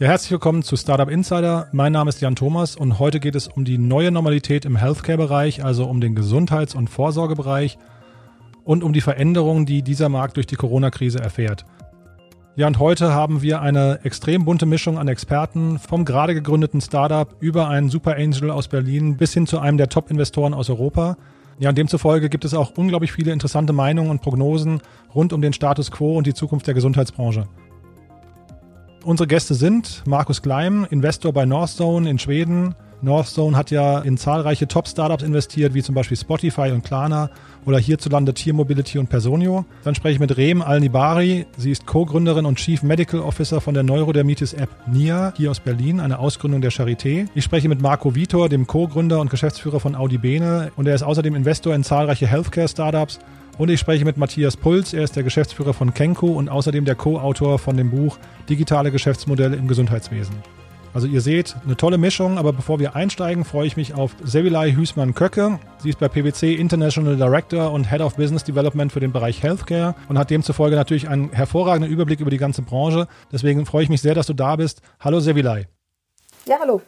Ja, herzlich willkommen zu Startup Insider. Mein Name ist Jan Thomas und heute geht es um die neue Normalität im Healthcare-Bereich, also um den Gesundheits- und Vorsorgebereich und um die Veränderungen, die dieser Markt durch die Corona-Krise erfährt. Ja, und heute haben wir eine extrem bunte Mischung an Experten, vom gerade gegründeten Startup über einen Super Angel aus Berlin bis hin zu einem der Top-Investoren aus Europa. Ja, und demzufolge gibt es auch unglaublich viele interessante Meinungen und Prognosen rund um den Status quo und die Zukunft der Gesundheitsbranche. Unsere Gäste sind Markus Gleim, Investor bei Northstone in Schweden. Northstone hat ja in zahlreiche Top-Startups investiert, wie zum Beispiel Spotify und Klarna oder hierzulande Tier Mobility und Personio. Dann spreche ich mit Reem Alnibari. Sie ist Co-Gründerin und Chief Medical Officer von der Neurodermitis-App NIA hier aus Berlin, eine Ausgründung der Charité. Ich spreche mit Marco Vitor, dem Co-Gründer und Geschäftsführer von Audi Bene und er ist außerdem Investor in zahlreiche Healthcare-Startups und ich spreche mit Matthias Puls, er ist der Geschäftsführer von Kenko und außerdem der Co-Autor von dem Buch Digitale Geschäftsmodelle im Gesundheitswesen. Also ihr seht, eine tolle Mischung, aber bevor wir einsteigen, freue ich mich auf Sevilay Hüßmann-Köcke. Sie ist bei PwC International Director und Head of Business Development für den Bereich Healthcare und hat demzufolge natürlich einen hervorragenden Überblick über die ganze Branche. Deswegen freue ich mich sehr, dass du da bist. Hallo Sevilay. Ja, hallo.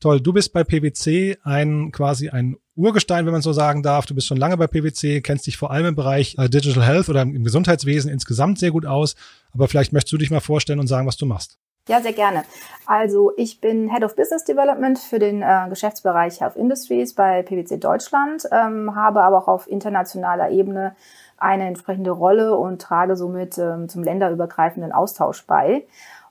Toll, du bist bei PwC ein quasi ein Urgestein, wenn man so sagen darf. Du bist schon lange bei PwC, kennst dich vor allem im Bereich äh, Digital Health oder im Gesundheitswesen insgesamt sehr gut aus. Aber vielleicht möchtest du dich mal vorstellen und sagen, was du machst. Ja, sehr gerne. Also ich bin Head of Business Development für den äh, Geschäftsbereich Health Industries bei PwC Deutschland, ähm, habe aber auch auf internationaler Ebene eine entsprechende Rolle und trage somit ähm, zum länderübergreifenden Austausch bei.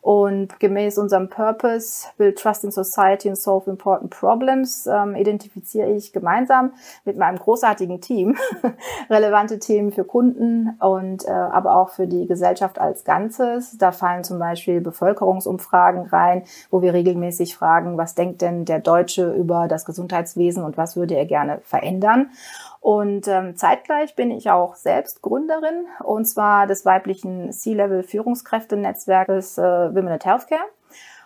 Und gemäß unserem Purpose, Build Trust in Society and Solve Important Problems, ähm, identifiziere ich gemeinsam mit meinem großartigen Team relevante Themen für Kunden und äh, aber auch für die Gesellschaft als Ganzes. Da fallen zum Beispiel Bevölkerungsumfragen rein, wo wir regelmäßig fragen, was denkt denn der Deutsche über das Gesundheitswesen und was würde er gerne verändern. Und ähm, zeitgleich bin ich auch selbst Gründerin und zwar des weiblichen C-Level-Führungskräftenetzwerkes äh, Women at Healthcare.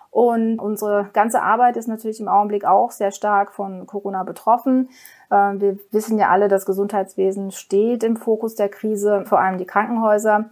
Und unsere ganze Arbeit ist natürlich im Augenblick auch sehr stark von Corona betroffen. Äh, wir wissen ja alle, das Gesundheitswesen steht im Fokus der Krise, vor allem die Krankenhäuser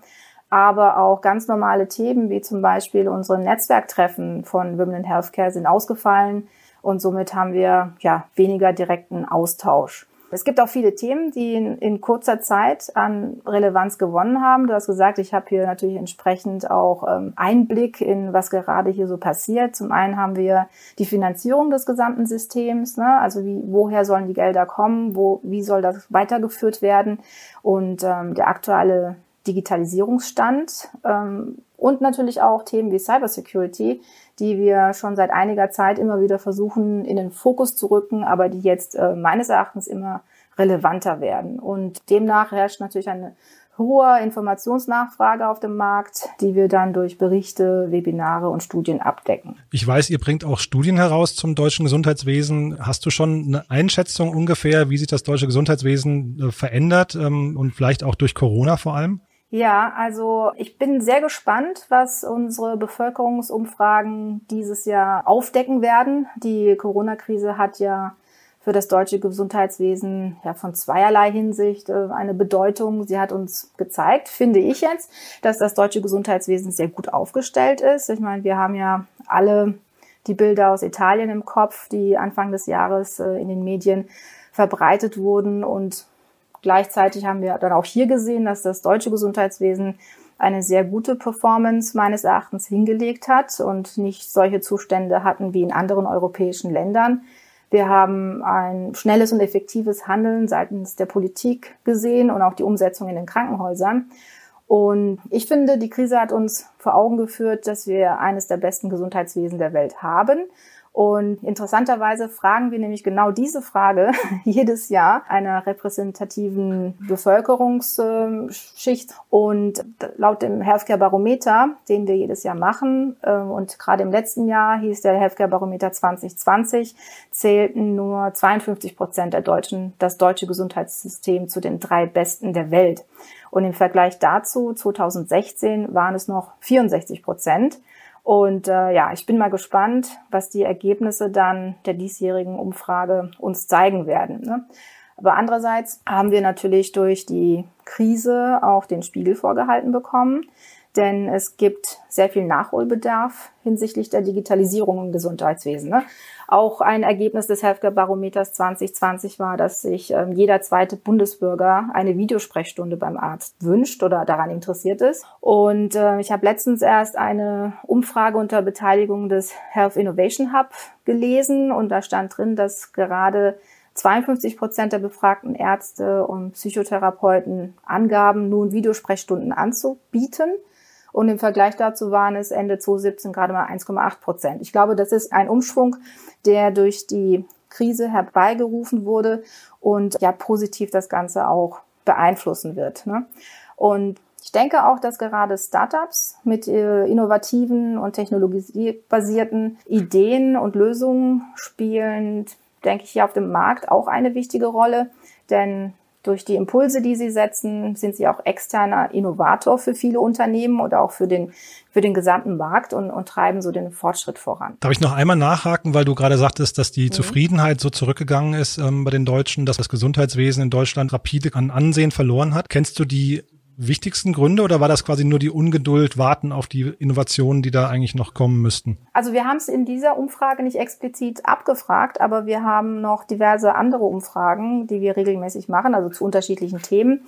aber auch ganz normale Themen wie zum Beispiel unsere Netzwerktreffen von Women in Healthcare sind ausgefallen und somit haben wir ja weniger direkten Austausch. Es gibt auch viele Themen, die in, in, kurzer Zeit an Relevanz gewonnen haben. Du hast gesagt, ich habe hier natürlich entsprechend auch ähm, Einblick in, was gerade hier so passiert. Zum einen haben wir die Finanzierung des gesamten Systems, ne? also wie, woher sollen die Gelder kommen, wo, wie soll das weitergeführt werden und ähm, der aktuelle Digitalisierungsstand ähm, und natürlich auch Themen wie Cybersecurity, die wir schon seit einiger Zeit immer wieder versuchen, in den Fokus zu rücken, aber die jetzt äh, meines Erachtens immer relevanter werden. Und demnach herrscht natürlich eine hohe Informationsnachfrage auf dem Markt, die wir dann durch Berichte, Webinare und Studien abdecken. Ich weiß, ihr bringt auch Studien heraus zum deutschen Gesundheitswesen. Hast du schon eine Einschätzung ungefähr, wie sich das deutsche Gesundheitswesen äh, verändert ähm, und vielleicht auch durch Corona vor allem? Ja, also ich bin sehr gespannt, was unsere Bevölkerungsumfragen dieses Jahr aufdecken werden. Die Corona-Krise hat ja für das deutsche Gesundheitswesen ja von zweierlei Hinsicht äh, eine Bedeutung. Sie hat uns gezeigt, finde ich jetzt, dass das deutsche Gesundheitswesen sehr gut aufgestellt ist. Ich meine, wir haben ja alle die Bilder aus Italien im Kopf, die Anfang des Jahres äh, in den Medien verbreitet wurden und Gleichzeitig haben wir dann auch hier gesehen, dass das deutsche Gesundheitswesen eine sehr gute Performance meines Erachtens hingelegt hat und nicht solche Zustände hatten wie in anderen europäischen Ländern. Wir haben ein schnelles und effektives Handeln seitens der Politik gesehen und auch die Umsetzung in den Krankenhäusern. Und ich finde, die Krise hat uns vor Augen geführt, dass wir eines der besten Gesundheitswesen der Welt haben und interessanterweise fragen wir nämlich genau diese Frage jedes Jahr einer repräsentativen Bevölkerungsschicht. Und laut dem Healthcare Barometer, den wir jedes Jahr machen, äh, und gerade im letzten Jahr hieß der Healthcare Barometer 2020, zählten nur 52 Prozent der Deutschen das deutsche Gesundheitssystem zu den drei besten der Welt. Und im Vergleich dazu, 2016, waren es noch 64 Prozent. Und äh, ja, ich bin mal gespannt, was die Ergebnisse dann der diesjährigen Umfrage uns zeigen werden. Ne? Aber andererseits haben wir natürlich durch die Krise auch den Spiegel vorgehalten bekommen, denn es gibt sehr viel Nachholbedarf hinsichtlich der Digitalisierung im Gesundheitswesen. Ne? Auch ein Ergebnis des Healthcare Barometers 2020 war, dass sich äh, jeder zweite Bundesbürger eine Videosprechstunde beim Arzt wünscht oder daran interessiert ist. Und äh, ich habe letztens erst eine Umfrage unter Beteiligung des Health Innovation Hub gelesen und da stand drin, dass gerade 52 Prozent der befragten Ärzte und Psychotherapeuten angaben, nun Videosprechstunden anzubieten. Und im Vergleich dazu waren es Ende 2017 gerade mal 1,8 Prozent. Ich glaube, das ist ein Umschwung, der durch die Krise herbeigerufen wurde und ja positiv das Ganze auch beeinflussen wird. Ne? Und ich denke auch, dass gerade Startups mit äh, innovativen und technologiebasierten Ideen und Lösungen spielen, denke ich, hier auf dem Markt auch eine wichtige Rolle. Denn durch die Impulse, die sie setzen, sind sie auch externer Innovator für viele Unternehmen oder auch für den, für den gesamten Markt und, und treiben so den Fortschritt voran. Darf ich noch einmal nachhaken, weil du gerade sagtest, dass die mhm. Zufriedenheit so zurückgegangen ist ähm, bei den Deutschen, dass das Gesundheitswesen in Deutschland rapide an Ansehen verloren hat. Kennst du die wichtigsten Gründe oder war das quasi nur die Ungeduld, warten auf die Innovationen, die da eigentlich noch kommen müssten? Also wir haben es in dieser Umfrage nicht explizit abgefragt, aber wir haben noch diverse andere Umfragen, die wir regelmäßig machen, also zu unterschiedlichen Themen.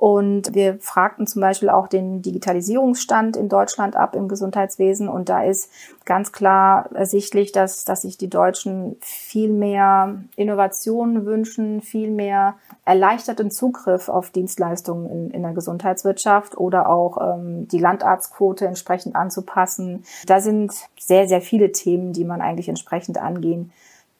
Und wir fragten zum Beispiel auch den Digitalisierungsstand in Deutschland ab im Gesundheitswesen. Und da ist ganz klar ersichtlich, dass, dass sich die Deutschen viel mehr Innovationen wünschen, viel mehr erleichterten Zugriff auf Dienstleistungen in, in der Gesundheitswirtschaft oder auch ähm, die Landarztquote entsprechend anzupassen. Da sind sehr, sehr viele Themen, die man eigentlich entsprechend angehen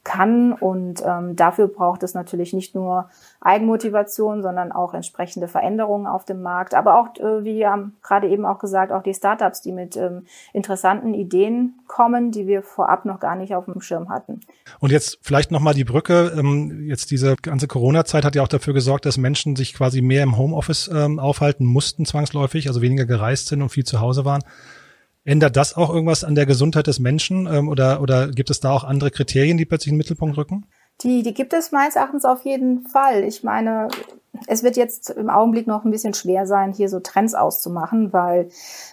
kann. Und ähm, dafür braucht es natürlich nicht nur Eigenmotivation, sondern auch entsprechende Veränderungen auf dem Markt. Aber auch, äh, wie wir gerade eben auch gesagt, auch die Startups, die mit ähm, interessanten Ideen kommen, die wir vorab noch gar nicht auf dem Schirm hatten. Und jetzt vielleicht nochmal die Brücke. Ähm, jetzt diese ganze Corona-Zeit hat ja auch dafür gesorgt, dass Menschen sich quasi mehr im Homeoffice ähm, aufhalten mussten, zwangsläufig, also weniger gereist sind und viel zu Hause waren. Ändert das auch irgendwas an der Gesundheit des Menschen ähm, oder, oder gibt es da auch andere Kriterien, die plötzlich in den Mittelpunkt rücken? Die, die gibt es meines Erachtens auf jeden Fall. Ich meine, es wird jetzt im Augenblick noch ein bisschen schwer sein, hier so Trends auszumachen, weil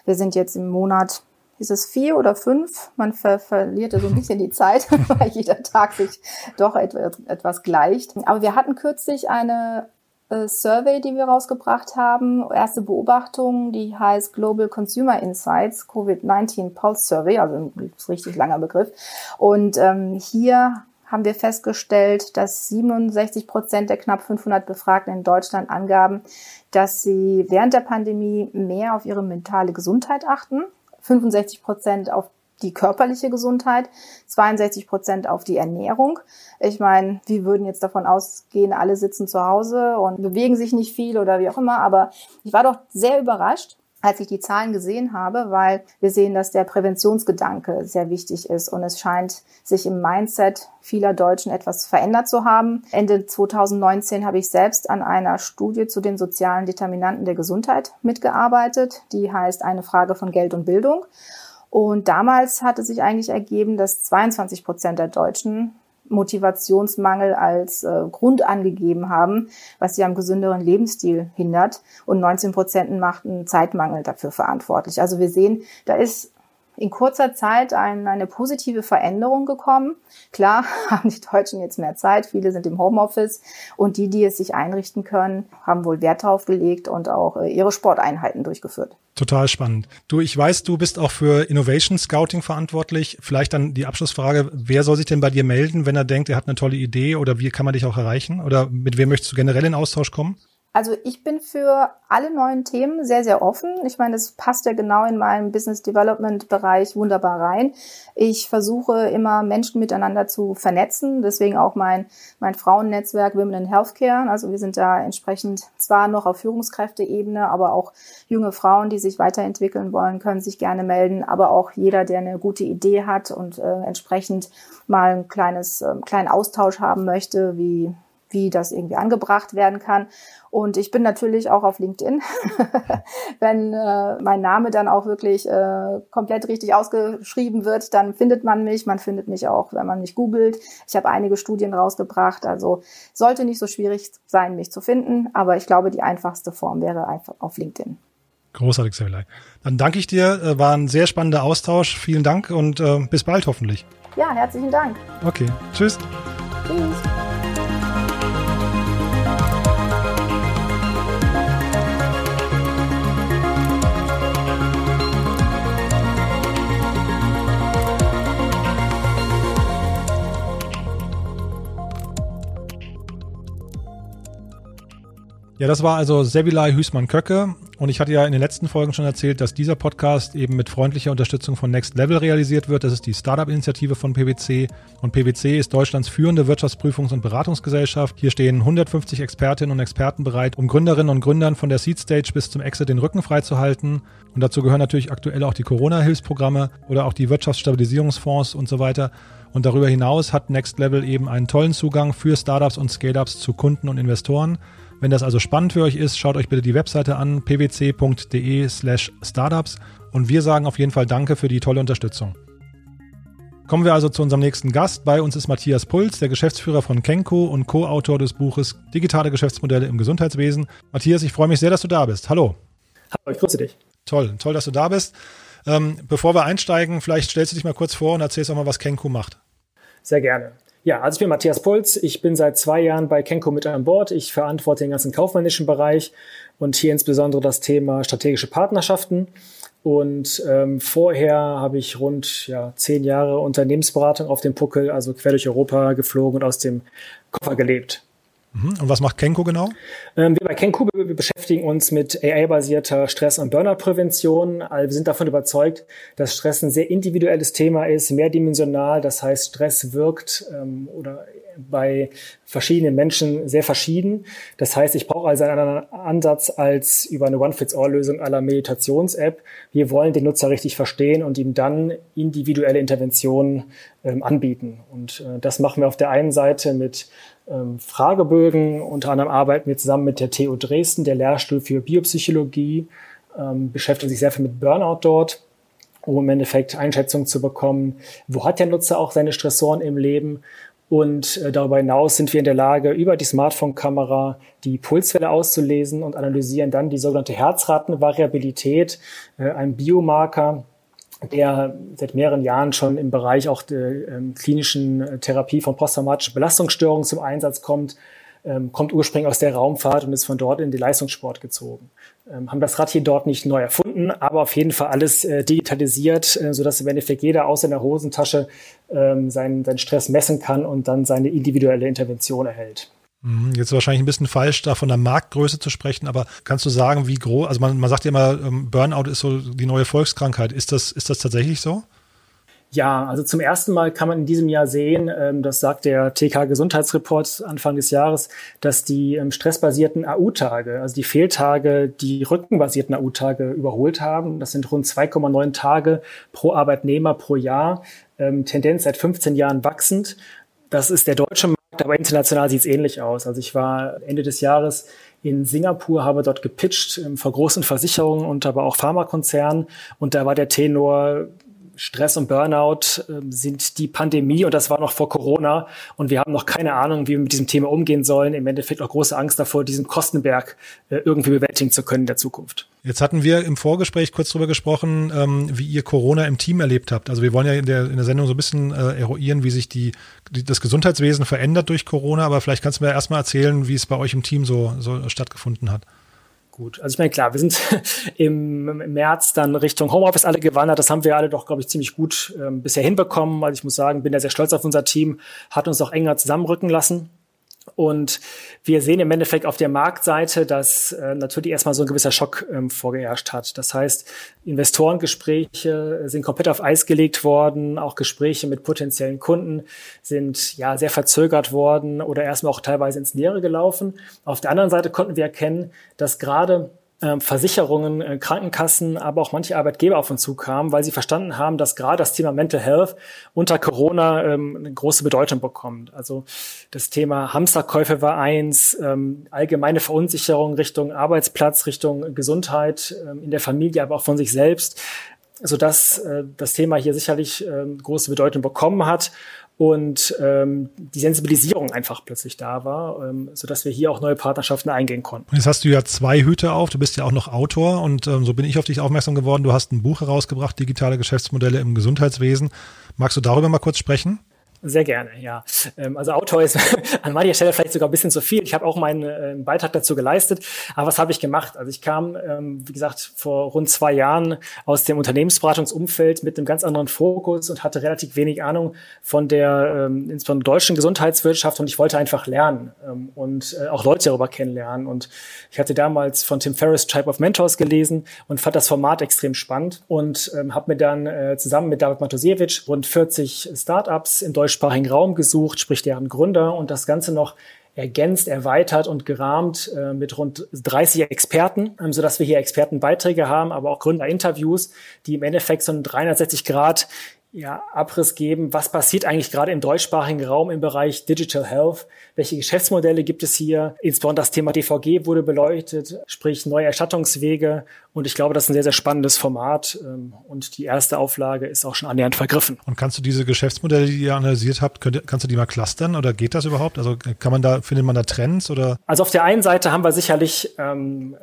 wir sind jetzt im Monat, ist es vier oder fünf? Man ver verliert ja so ein bisschen die Zeit, weil jeder Tag sich doch etwas, etwas gleicht. Aber wir hatten kürzlich eine äh, Survey, die wir rausgebracht haben, erste Beobachtung, die heißt Global Consumer Insights COVID-19 Pulse Survey, also ein richtig langer Begriff. Und ähm, hier haben wir festgestellt, dass 67 Prozent der knapp 500 Befragten in Deutschland angaben, dass sie während der Pandemie mehr auf ihre mentale Gesundheit achten. 65 Prozent auf die körperliche Gesundheit, 62 Prozent auf die Ernährung. Ich meine, wir würden jetzt davon ausgehen, alle sitzen zu Hause und bewegen sich nicht viel oder wie auch immer, aber ich war doch sehr überrascht, als ich die Zahlen gesehen habe, weil wir sehen, dass der Präventionsgedanke sehr wichtig ist und es scheint sich im Mindset vieler Deutschen etwas verändert zu haben. Ende 2019 habe ich selbst an einer Studie zu den sozialen Determinanten der Gesundheit mitgearbeitet. Die heißt eine Frage von Geld und Bildung. Und damals hatte sich eigentlich ergeben, dass 22 Prozent der Deutschen Motivationsmangel als äh, Grund angegeben haben, was sie am gesünderen Lebensstil hindert. Und 19 Prozent machten Zeitmangel dafür verantwortlich. Also wir sehen, da ist in kurzer Zeit ein, eine positive Veränderung gekommen. Klar haben die Deutschen jetzt mehr Zeit, viele sind im Homeoffice und die, die es sich einrichten können, haben wohl Wert darauf gelegt und auch äh, ihre Sporteinheiten durchgeführt. Total spannend. Du, ich weiß, du bist auch für Innovation Scouting verantwortlich. Vielleicht dann die Abschlussfrage, wer soll sich denn bei dir melden, wenn er denkt, er hat eine tolle Idee oder wie kann man dich auch erreichen? Oder mit wem möchtest du generell in Austausch kommen? Also ich bin für alle neuen Themen sehr, sehr offen. Ich meine, das passt ja genau in meinen Business Development Bereich wunderbar rein. Ich versuche immer Menschen miteinander zu vernetzen. Deswegen auch mein, mein Frauennetzwerk Women in Healthcare. Also wir sind da entsprechend zwar noch auf Führungskräfteebene, aber auch junge Frauen, die sich weiterentwickeln wollen, können sich gerne melden. Aber auch jeder, der eine gute Idee hat und äh, entsprechend mal ein kleines, äh, kleinen Austausch haben möchte, wie wie das irgendwie angebracht werden kann. Und ich bin natürlich auch auf LinkedIn. Wenn äh, mein Name dann auch wirklich äh, komplett richtig ausgeschrieben wird, dann findet man mich. Man findet mich auch, wenn man mich googelt. Ich habe einige Studien rausgebracht. Also sollte nicht so schwierig sein, mich zu finden. Aber ich glaube, die einfachste Form wäre einfach auf LinkedIn. Großartig, Sevilay. Dann danke ich dir. Äh, war ein sehr spannender Austausch. Vielen Dank und äh, bis bald hoffentlich. Ja, herzlichen Dank. Okay. Tschüss. Tschüss. Ja, das war also Sevilay Hüßmann-Köcke. Und ich hatte ja in den letzten Folgen schon erzählt, dass dieser Podcast eben mit freundlicher Unterstützung von Next Level realisiert wird. Das ist die Startup-Initiative von PwC. Und PwC ist Deutschlands führende Wirtschaftsprüfungs- und Beratungsgesellschaft. Hier stehen 150 Expertinnen und Experten bereit, um Gründerinnen und Gründern von der Seed Stage bis zum Exit den Rücken freizuhalten. Und dazu gehören natürlich aktuell auch die Corona-Hilfsprogramme oder auch die Wirtschaftsstabilisierungsfonds und so weiter. Und darüber hinaus hat Next Level eben einen tollen Zugang für Startups und Scale-Ups zu Kunden und Investoren. Wenn das also spannend für euch ist, schaut euch bitte die Webseite an, pwc.de slash startups. Und wir sagen auf jeden Fall Danke für die tolle Unterstützung. Kommen wir also zu unserem nächsten Gast. Bei uns ist Matthias Puls, der Geschäftsführer von Kenko und Co-Autor des Buches Digitale Geschäftsmodelle im Gesundheitswesen. Matthias, ich freue mich sehr, dass du da bist. Hallo. Hallo, ich grüße dich. Toll, toll, dass du da bist. Ähm, bevor wir einsteigen, vielleicht stellst du dich mal kurz vor und erzählst auch mal, was Kenko macht. Sehr gerne. Ja, also ich bin Matthias Puls. Ich bin seit zwei Jahren bei Kenko mit an Bord. Ich verantworte den ganzen kaufmännischen Bereich und hier insbesondere das Thema strategische Partnerschaften. Und ähm, vorher habe ich rund ja, zehn Jahre Unternehmensberatung auf dem Puckel, also quer durch Europa geflogen und aus dem Koffer gelebt. Mhm. Und was macht Kenko genau? Ähm, wir bei Kenko wir beschäftigen uns mit AI-basierter Stress- und Burnout-Prävention. Also wir sind davon überzeugt, dass Stress ein sehr individuelles Thema ist, mehrdimensional. Das heißt, Stress wirkt ähm, oder bei verschiedenen Menschen sehr verschieden. Das heißt, ich brauche also einen anderen Ansatz als über eine One-Fits-All-Lösung aller Meditations-App. Wir wollen den Nutzer richtig verstehen und ihm dann individuelle Interventionen ähm, anbieten. Und äh, das machen wir auf der einen Seite mit ähm, Fragebögen. Unter anderem arbeiten wir zusammen mit der TU Dresden, der Lehrstuhl für Biopsychologie, ähm, beschäftigt sich sehr viel mit Burnout dort, um im Endeffekt Einschätzung zu bekommen, wo hat der Nutzer auch seine Stressoren im Leben. Und äh, darüber hinaus sind wir in der Lage, über die Smartphone-Kamera die Pulswelle auszulesen und analysieren dann die sogenannte Herzratenvariabilität, äh, ein Biomarker, der seit mehreren Jahren schon im Bereich auch der ähm, klinischen äh, Therapie von posttraumatischen Belastungsstörungen zum Einsatz kommt, ähm, kommt ursprünglich aus der Raumfahrt und ist von dort in den Leistungssport gezogen. Ähm, haben das Rad hier dort nicht neu erfunden, aber auf jeden Fall alles äh, digitalisiert, äh, sodass im Endeffekt jeder aus in der Hosentasche ähm, seinen, seinen Stress messen kann und dann seine individuelle Intervention erhält. Mhm, jetzt wahrscheinlich ein bisschen falsch, da von der Marktgröße zu sprechen, aber kannst du sagen, wie groß, also man, man sagt ja immer, ähm, Burnout ist so die neue Volkskrankheit. Ist das, ist das tatsächlich so? Ja, also zum ersten Mal kann man in diesem Jahr sehen, ähm, das sagt der TK Gesundheitsreport Anfang des Jahres, dass die ähm, stressbasierten AU-Tage, also die Fehltage, die rückenbasierten AU-Tage überholt haben. Das sind rund 2,9 Tage pro Arbeitnehmer pro Jahr, Tendenz seit 15 Jahren wachsend. Das ist der deutsche aber international sieht es ähnlich aus. Also ich war Ende des Jahres in Singapur, habe dort gepitcht ähm, vor großen Versicherungen und aber auch Pharmakonzernen. Und da war der Tenor, Stress und Burnout äh, sind die Pandemie und das war noch vor Corona und wir haben noch keine Ahnung, wie wir mit diesem Thema umgehen sollen. Im Endeffekt auch große Angst davor, diesen Kostenberg äh, irgendwie bewältigen zu können in der Zukunft. Jetzt hatten wir im Vorgespräch kurz darüber gesprochen, ähm, wie ihr Corona im Team erlebt habt. Also wir wollen ja in der, in der Sendung so ein bisschen äh, eruieren, wie sich die, die, das Gesundheitswesen verändert durch Corona, aber vielleicht kannst du mir erstmal erzählen, wie es bei euch im Team so, so stattgefunden hat gut. Also ich meine, klar, wir sind im März dann Richtung Homeoffice alle gewandert. Das haben wir alle doch, glaube ich, ziemlich gut ähm, bisher hinbekommen. Also ich muss sagen, bin da sehr stolz auf unser Team, hat uns auch enger zusammenrücken lassen. Und wir sehen im Endeffekt auf der Marktseite, dass äh, natürlich erstmal so ein gewisser Schock ähm, vorgeherrscht hat. Das heißt, Investorengespräche sind komplett auf Eis gelegt worden, auch Gespräche mit potenziellen Kunden sind ja sehr verzögert worden oder erstmal auch teilweise ins Leere gelaufen. Auf der anderen Seite konnten wir erkennen, dass gerade Versicherungen, äh, Krankenkassen, aber auch manche Arbeitgeber auf uns zukamen, weil sie verstanden haben, dass gerade das Thema Mental Health unter Corona ähm, eine große Bedeutung bekommt. Also das Thema Hamsterkäufe war eins, ähm, allgemeine Verunsicherung Richtung Arbeitsplatz, Richtung Gesundheit in der Familie, aber auch von sich selbst. sodass äh, das Thema hier sicherlich große Bedeutung bekommen hat und ähm, die Sensibilisierung einfach plötzlich da war, ähm, sodass wir hier auch neue Partnerschaften eingehen konnten. Jetzt hast du ja zwei Hüte auf, du bist ja auch noch Autor und ähm, so bin ich auf dich aufmerksam geworden. Du hast ein Buch herausgebracht, Digitale Geschäftsmodelle im Gesundheitswesen. Magst du darüber mal kurz sprechen? Sehr gerne, ja. Ähm, also Autor ist an mancher Stelle vielleicht sogar ein bisschen zu viel. Ich habe auch meinen äh, Beitrag dazu geleistet. Aber was habe ich gemacht? Also ich kam, ähm, wie gesagt, vor rund zwei Jahren aus dem Unternehmensberatungsumfeld mit einem ganz anderen Fokus und hatte relativ wenig Ahnung von der ähm, insbesondere deutschen Gesundheitswirtschaft und ich wollte einfach lernen und äh, auch Leute darüber kennenlernen. Und ich hatte damals von Tim Ferriss Type of Mentors gelesen und fand das Format extrem spannend und habe mir dann äh, zusammen mit David Matosiewicz rund 40 Startups in Deutschland deutschsprachigen Raum gesucht, sprich deren Gründer und das Ganze noch ergänzt, erweitert und gerahmt äh, mit rund 30 Experten, ähm, so dass wir hier Expertenbeiträge haben, aber auch Gründerinterviews, die im Endeffekt so einen 360 Grad ja, Abriss geben, was passiert eigentlich gerade im deutschsprachigen Raum im Bereich Digital Health, welche Geschäftsmodelle gibt es hier, insbesondere das Thema DVG wurde beleuchtet, sprich neue Erstattungswege und ich glaube, das ist ein sehr, sehr spannendes Format ähm, und die erste Auflage ist auch schon annähernd vergriffen. Und kannst du diese Geschäftsmodelle, die ihr analysiert habt, könnt, kannst du die mal clustern oder geht das überhaupt? Also kann man da, findet man da Trends oder? Also auf der einen Seite haben wir sicherlich ähm,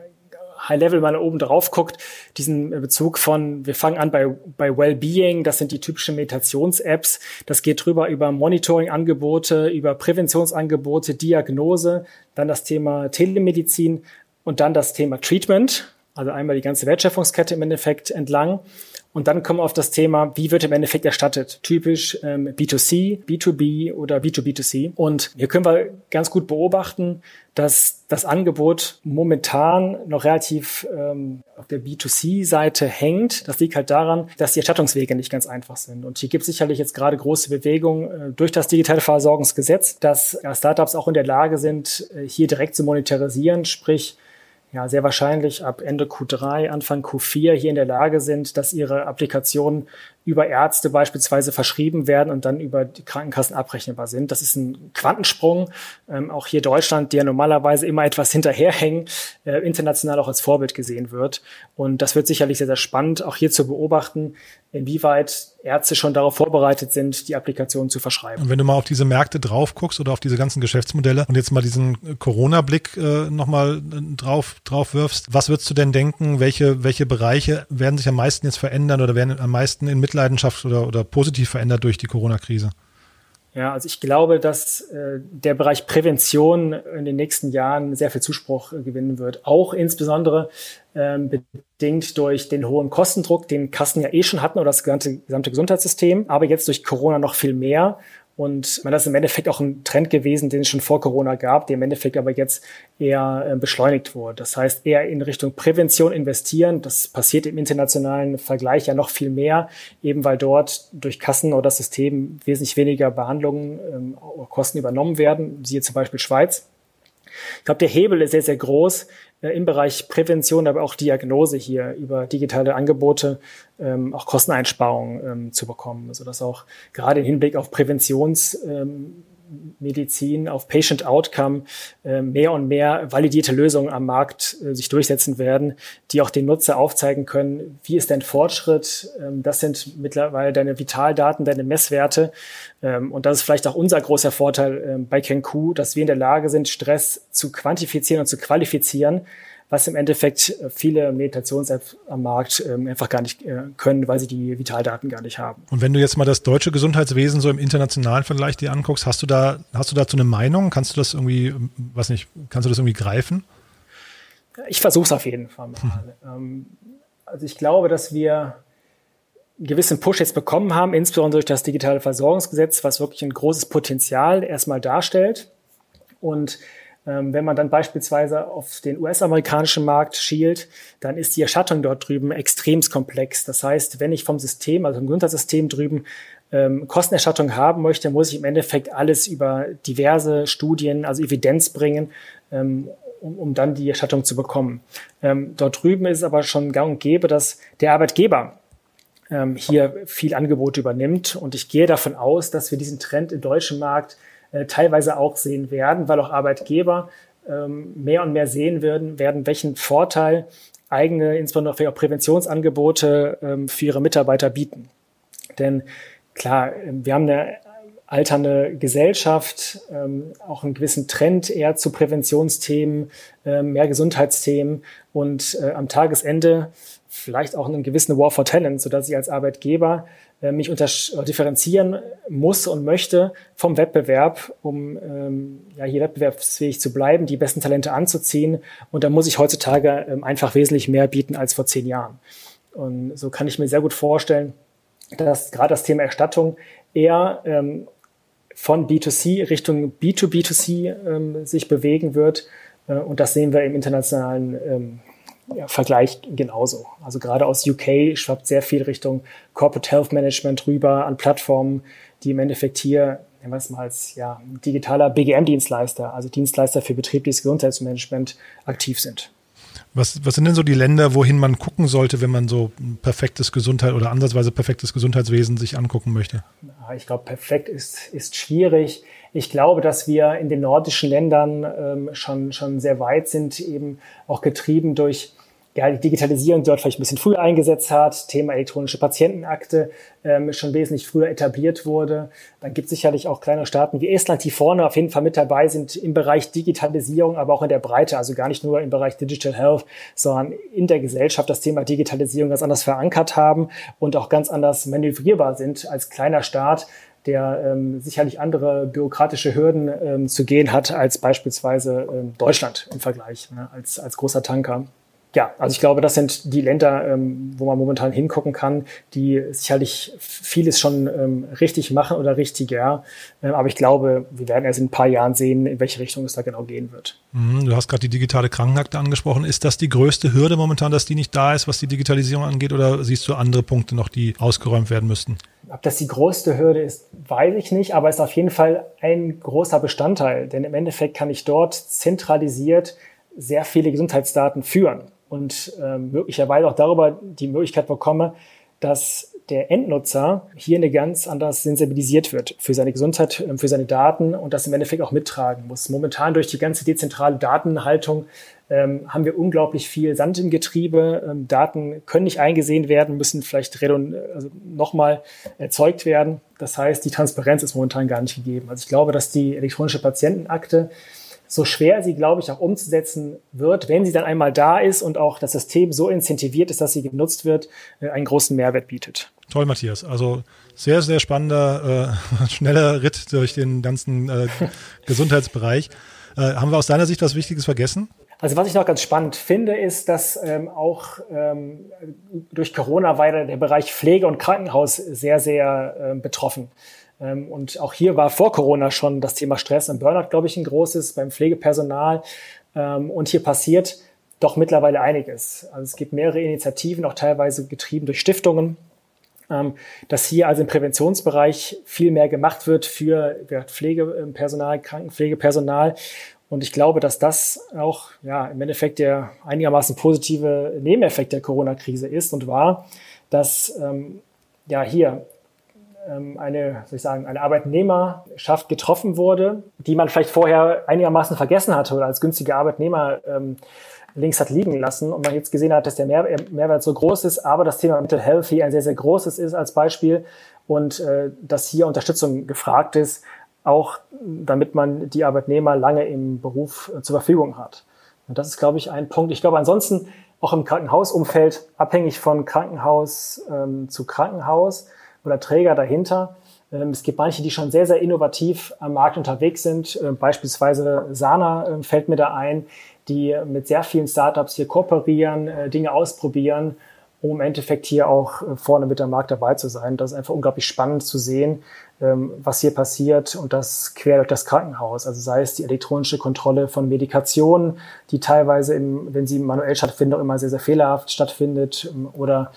High Level mal oben drauf guckt, diesen Bezug von, wir fangen an bei, bei Wellbeing, das sind die typischen Meditations-Apps, das geht drüber über Monitoring-Angebote, über Präventionsangebote, Diagnose, dann das Thema Telemedizin und dann das Thema Treatment, also einmal die ganze Wertschöpfungskette im Endeffekt entlang. Und dann kommen wir auf das Thema, wie wird im Endeffekt erstattet? Typisch ähm, B2C, B2B oder B2B2C. Und hier können wir ganz gut beobachten, dass das Angebot momentan noch relativ ähm, auf der B2C-Seite hängt. Das liegt halt daran, dass die Erstattungswege nicht ganz einfach sind. Und hier gibt es sicherlich jetzt gerade große Bewegungen äh, durch das digitale Versorgungsgesetz, dass ja, Startups auch in der Lage sind, äh, hier direkt zu monetarisieren, sprich ja, sehr wahrscheinlich ab Ende Q3, Anfang Q4 hier in der Lage sind, dass ihre Applikationen über Ärzte beispielsweise verschrieben werden und dann über die Krankenkassen abrechenbar sind. Das ist ein Quantensprung. Ähm, auch hier Deutschland, die ja normalerweise immer etwas hinterherhängen, äh, international auch als Vorbild gesehen wird. Und das wird sicherlich sehr, sehr spannend, auch hier zu beobachten, inwieweit Ärzte schon darauf vorbereitet sind, die Applikation zu verschreiben. Und wenn du mal auf diese Märkte drauf guckst oder auf diese ganzen Geschäftsmodelle und jetzt mal diesen Corona-Blick äh, nochmal äh, drauf, drauf wirfst, was würdest du denn denken, welche, welche Bereiche werden sich am meisten jetzt verändern oder werden am meisten in Mitleidenschaft oder, oder positiv verändert durch die Corona-Krise? Ja, also ich glaube, dass äh, der Bereich Prävention in den nächsten Jahren sehr viel Zuspruch äh, gewinnen wird. Auch insbesondere ähm, bedingt durch den hohen Kostendruck, den Kassen ja eh schon hatten oder das gesamte, gesamte Gesundheitssystem, aber jetzt durch Corona noch viel mehr. Und das ist im Endeffekt auch ein Trend gewesen, den es schon vor Corona gab, der im Endeffekt aber jetzt eher äh, beschleunigt wurde. Das heißt, eher in Richtung Prävention investieren. Das passiert im internationalen Vergleich ja noch viel mehr, eben weil dort durch Kassen oder das System wesentlich weniger Behandlungen, ähm, Kosten übernommen werden, siehe zum Beispiel Schweiz. Ich glaube, der Hebel ist sehr, sehr groß im Bereich Prävention, aber auch Diagnose hier über digitale Angebote ähm, auch Kosteneinsparungen ähm, zu bekommen. Also dass auch gerade im Hinblick auf Präventions ähm, Medizin, auf Patient Outcome äh, mehr und mehr validierte Lösungen am Markt äh, sich durchsetzen werden, die auch den Nutzer aufzeigen können, wie ist dein Fortschritt, ähm, das sind mittlerweile deine Vitaldaten, deine Messwerte. Ähm, und das ist vielleicht auch unser großer Vorteil ähm, bei KenQ, dass wir in der Lage sind, Stress zu quantifizieren und zu qualifizieren, was im Endeffekt äh, viele Meditations-Apps am Markt ähm, einfach gar nicht äh, können, weil sie die Vitaldaten gar nicht haben. Und wenn du jetzt mal das deutsche Gesundheitswesen so im internationalen Vergleich dir anguckst, hast du da, hast du dazu eine Meinung? Kannst du das irgendwie, ähm, was nicht, kannst du das irgendwie greifen? Ich versuche es auf jeden Fall mal. Hm. Also ich glaube, dass wir einen gewissen Push jetzt bekommen haben, insbesondere durch das digitale Versorgungsgesetz, was wirklich ein großes Potenzial erstmal darstellt. Und ähm, wenn man dann beispielsweise auf den US-amerikanischen Markt schielt, dann ist die Erstattung dort drüben extremst komplex. Das heißt, wenn ich vom System, also vom Gesundheitssystem drüben, ähm, Kostenerstattung haben möchte, muss ich im Endeffekt alles über diverse Studien, also Evidenz bringen, ähm, um, um dann die Erstattung zu bekommen. Ähm, dort drüben ist es aber schon gang und gäbe, dass der Arbeitgeber ähm, hier viel Angebot übernimmt. Und ich gehe davon aus, dass wir diesen Trend im deutschen Markt äh, teilweise auch sehen werden, weil auch Arbeitgeber ähm, mehr und mehr sehen werden, werden welchen Vorteil eigene, insbesondere auch Präventionsangebote ähm, für ihre Mitarbeiter bieten. Denn klar, wir haben eine alternde Gesellschaft, ähm, auch einen gewissen Trend eher zu Präventionsthemen, äh, mehr Gesundheitsthemen und äh, am Tagesende vielleicht auch einen gewissen War for Talent, sodass ich als Arbeitgeber mich differenzieren muss und möchte vom Wettbewerb, um ähm, ja, hier wettbewerbsfähig zu bleiben, die besten Talente anzuziehen. Und da muss ich heutzutage ähm, einfach wesentlich mehr bieten als vor zehn Jahren. Und so kann ich mir sehr gut vorstellen, dass gerade das Thema Erstattung eher ähm, von B2C Richtung B2B2C ähm, sich bewegen wird. Äh, und das sehen wir im internationalen ähm, ja, Vergleich genauso. Also gerade aus UK schwappt sehr viel Richtung Corporate Health Management rüber an Plattformen, die im Endeffekt hier, nennen wir es mal als ja, digitaler BGM-Dienstleister, also Dienstleister für betriebliches Gesundheitsmanagement, aktiv sind. Was, was sind denn so die Länder, wohin man gucken sollte, wenn man so perfektes Gesundheit oder ansatzweise perfektes Gesundheitswesen sich angucken möchte? Ich glaube, perfekt ist, ist schwierig. Ich glaube, dass wir in den nordischen Ländern ähm, schon, schon sehr weit sind, eben auch getrieben durch ja, die Digitalisierung dort vielleicht ein bisschen früher eingesetzt hat, Thema elektronische Patientenakte ähm, schon wesentlich früher etabliert wurde. Dann gibt es sicherlich auch kleine Staaten wie Estland, die vorne auf jeden Fall mit dabei sind im Bereich Digitalisierung, aber auch in der Breite, also gar nicht nur im Bereich Digital Health, sondern in der Gesellschaft das Thema Digitalisierung ganz anders verankert haben und auch ganz anders manövrierbar sind als kleiner Staat, der ähm, sicherlich andere bürokratische Hürden ähm, zu gehen hat als beispielsweise ähm, Deutschland im Vergleich, ne, als, als großer Tanker ja, also ich glaube, das sind die Länder, ähm, wo man momentan hingucken kann, die sicherlich vieles schon ähm, richtig machen oder richtiger. Ähm, aber ich glaube, wir werden erst in ein paar Jahren sehen, in welche Richtung es da genau gehen wird. Mhm, du hast gerade die digitale Krankenakte angesprochen. Ist das die größte Hürde momentan, dass die nicht da ist, was die Digitalisierung angeht? Oder siehst du andere Punkte noch, die ausgeräumt werden müssten? Ob das die größte Hürde ist, weiß ich nicht, aber ist auf jeden Fall ein großer Bestandteil. Denn im Endeffekt kann ich dort zentralisiert sehr viele Gesundheitsdaten führen und ähm, möglicherweise auch darüber die Möglichkeit bekomme, dass der Endnutzer hier eine ganz anders sensibilisiert wird für seine Gesundheit, ähm, für seine Daten und das im Endeffekt auch mittragen muss. Momentan durch die ganze dezentrale Datenhaltung ähm, haben wir unglaublich viel Sand im Getriebe. Ähm, Daten können nicht eingesehen werden, müssen vielleicht also nochmal erzeugt werden. Das heißt, die Transparenz ist momentan gar nicht gegeben. Also ich glaube, dass die elektronische Patientenakte so schwer sie, glaube ich, auch umzusetzen wird, wenn sie dann einmal da ist und auch das System so incentiviert ist, dass sie genutzt wird, äh, einen großen Mehrwert bietet. Toll, Matthias. Also sehr, sehr spannender, äh, schneller Ritt durch den ganzen äh, Gesundheitsbereich. Äh, haben wir aus deiner Sicht was Wichtiges vergessen? Also was ich noch ganz spannend finde, ist, dass ähm, auch ähm, durch Corona weiter der Bereich Pflege und Krankenhaus sehr, sehr äh, betroffen. Ähm, und auch hier war vor Corona schon das Thema Stress und Burnout, glaube ich, ein großes beim Pflegepersonal. Ähm, und hier passiert doch mittlerweile einiges. Also es gibt mehrere Initiativen, auch teilweise getrieben durch Stiftungen, ähm, dass hier also im Präventionsbereich viel mehr gemacht wird für Pflegepersonal, Krankenpflegepersonal. Und ich glaube, dass das auch ja, im Endeffekt der einigermaßen positive Nebeneffekt der Corona-Krise ist und war, dass ähm, ja hier eine, soll ich sagen, eine Arbeitnehmerschaft getroffen wurde, die man vielleicht vorher einigermaßen vergessen hatte oder als günstige Arbeitnehmer ähm, links hat liegen lassen und man jetzt gesehen hat, dass der Mehr Mehrwert so groß ist, aber das Thema Mental Health hier ein sehr, sehr großes ist als Beispiel und äh, dass hier Unterstützung gefragt ist, auch damit man die Arbeitnehmer lange im Beruf äh, zur Verfügung hat. Und das ist, glaube ich, ein Punkt. Ich glaube, ansonsten auch im Krankenhausumfeld, abhängig von Krankenhaus ähm, zu Krankenhaus, oder Träger dahinter. Ähm, es gibt manche, die schon sehr, sehr innovativ am Markt unterwegs sind. Ähm, beispielsweise Sana ähm, fällt mir da ein, die mit sehr vielen Startups hier kooperieren, äh, Dinge ausprobieren, um im Endeffekt hier auch äh, vorne mit am Markt dabei zu sein. Das ist einfach unglaublich spannend zu sehen, was hier passiert und das quer durch das Krankenhaus. Also sei es die elektronische Kontrolle von Medikationen, die teilweise, im, wenn sie manuell stattfindet, auch immer sehr, sehr fehlerhaft stattfindet oder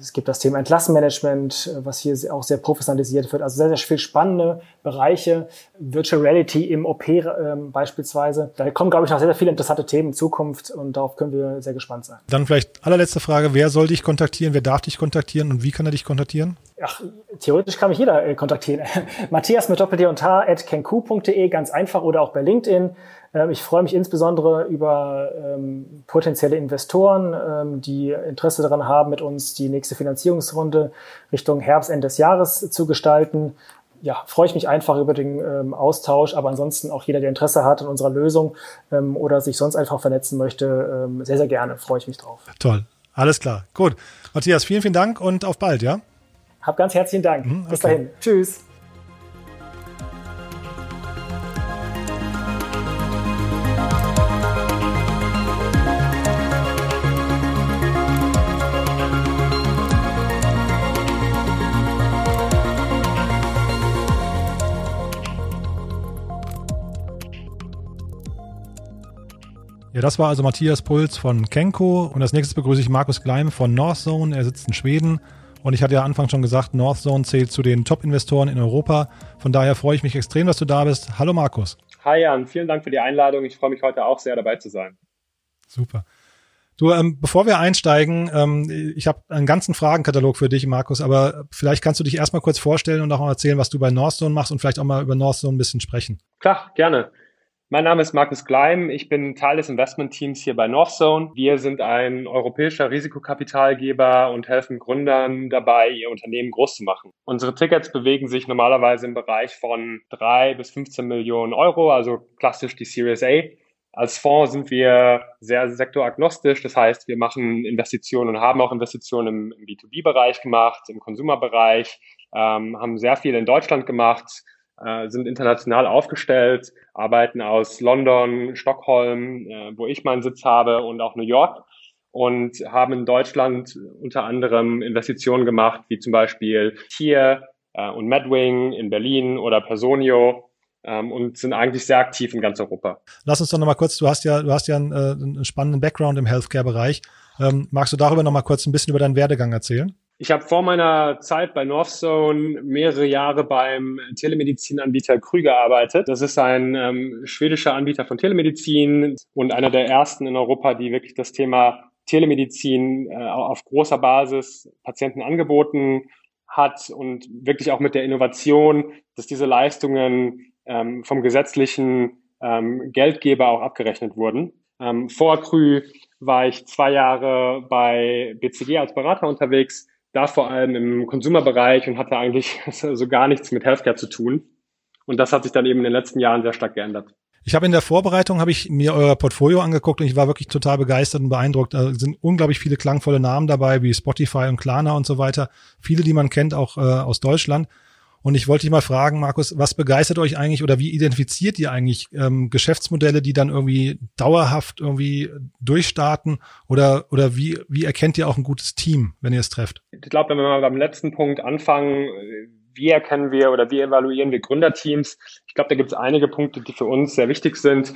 es gibt das Thema Entlassenmanagement, äh, was hier auch sehr professionalisiert wird. Also sehr, sehr viel spannende Bereiche. Virtual Reality im OP ähm, beispielsweise. Da kommen, glaube ich, noch sehr, sehr viele interessante Themen in Zukunft und darauf können wir sehr gespannt sein. Dann vielleicht allerletzte Frage. Wer soll dich kontaktieren? Wer darf dich kontaktieren und wie kann er dich kontaktieren? Ach, theoretisch kann mich jeder äh, kontaktieren. Matthias mit doppel und H at kenku.de, ganz einfach oder auch bei LinkedIn. Ähm, ich freue mich insbesondere über ähm, potenzielle Investoren, ähm, die Interesse daran haben, mit uns die nächste Finanzierungsrunde Richtung Herbst, Ende des Jahres zu gestalten. Ja, freue ich mich einfach über den ähm, Austausch, aber ansonsten auch jeder, der Interesse hat an unserer Lösung ähm, oder sich sonst einfach vernetzen möchte, ähm, sehr, sehr gerne, freue ich mich drauf. Toll, alles klar. Gut. Matthias, vielen, vielen Dank und auf bald, ja? Hab ganz herzlichen Dank. Mhm, okay. Bis dahin. Tschüss. Ja, das war also Matthias Puls von Kenko und als nächstes begrüße ich Markus Gleim von Northzone. Er sitzt in Schweden und ich hatte ja Anfang schon gesagt, Northzone zählt zu den Top-Investoren in Europa. Von daher freue ich mich extrem, dass du da bist. Hallo Markus. Hi Jan, vielen Dank für die Einladung. Ich freue mich heute auch sehr dabei zu sein. Super. Du, ähm, bevor wir einsteigen, ähm, ich habe einen ganzen Fragenkatalog für dich, Markus, aber vielleicht kannst du dich erstmal kurz vorstellen und auch mal erzählen, was du bei Northzone machst und vielleicht auch mal über Northzone ein bisschen sprechen. Klar, gerne. Mein Name ist Markus Gleim. Ich bin Teil des Investmentteams hier bei Northzone. Wir sind ein europäischer Risikokapitalgeber und helfen Gründern dabei, ihr Unternehmen groß zu machen. Unsere Tickets bewegen sich normalerweise im Bereich von drei bis 15 Millionen Euro, also klassisch die Series A. Als Fonds sind wir sehr sektoragnostisch. Das heißt, wir machen Investitionen und haben auch Investitionen im, B2B-Bereich gemacht, im Konsumerbereich, ähm, haben sehr viel in Deutschland gemacht, äh, sind international aufgestellt, arbeiten aus London, Stockholm, äh, wo ich meinen Sitz habe, und auch New York und haben in Deutschland unter anderem Investitionen gemacht, wie zum Beispiel Tier äh, und Medwing in Berlin oder Personio ähm, und sind eigentlich sehr aktiv in ganz Europa. Lass uns doch nochmal kurz, du hast ja, du hast ja einen, äh, einen spannenden Background im Healthcare-Bereich. Ähm, magst du darüber nochmal kurz ein bisschen über deinen Werdegang erzählen? Ich habe vor meiner Zeit bei Northzone mehrere Jahre beim Telemedizinanbieter Krü gearbeitet. Das ist ein ähm, schwedischer Anbieter von Telemedizin und einer der ersten in Europa, die wirklich das Thema Telemedizin äh, auf großer Basis Patienten angeboten hat und wirklich auch mit der Innovation, dass diese Leistungen ähm, vom gesetzlichen ähm, Geldgeber auch abgerechnet wurden. Ähm, vor Krü war ich zwei Jahre bei BCG als Berater unterwegs da vor allem im Konsumerbereich und hatte eigentlich so gar nichts mit Healthcare zu tun. Und das hat sich dann eben in den letzten Jahren sehr stark geändert. Ich habe in der Vorbereitung habe ich mir euer Portfolio angeguckt und ich war wirklich total begeistert und beeindruckt. Da sind unglaublich viele klangvolle Namen dabei, wie Spotify und Klarna und so weiter. Viele, die man kennt, auch äh, aus Deutschland. Und ich wollte dich mal fragen, Markus, was begeistert euch eigentlich oder wie identifiziert ihr eigentlich ähm, Geschäftsmodelle, die dann irgendwie dauerhaft irgendwie durchstarten oder, oder wie, wie erkennt ihr auch ein gutes Team, wenn ihr es trefft? Ich glaube, wenn wir mal beim letzten Punkt anfangen, wie erkennen wir oder wie evaluieren wir Gründerteams? Ich glaube, da gibt es einige Punkte, die für uns sehr wichtig sind.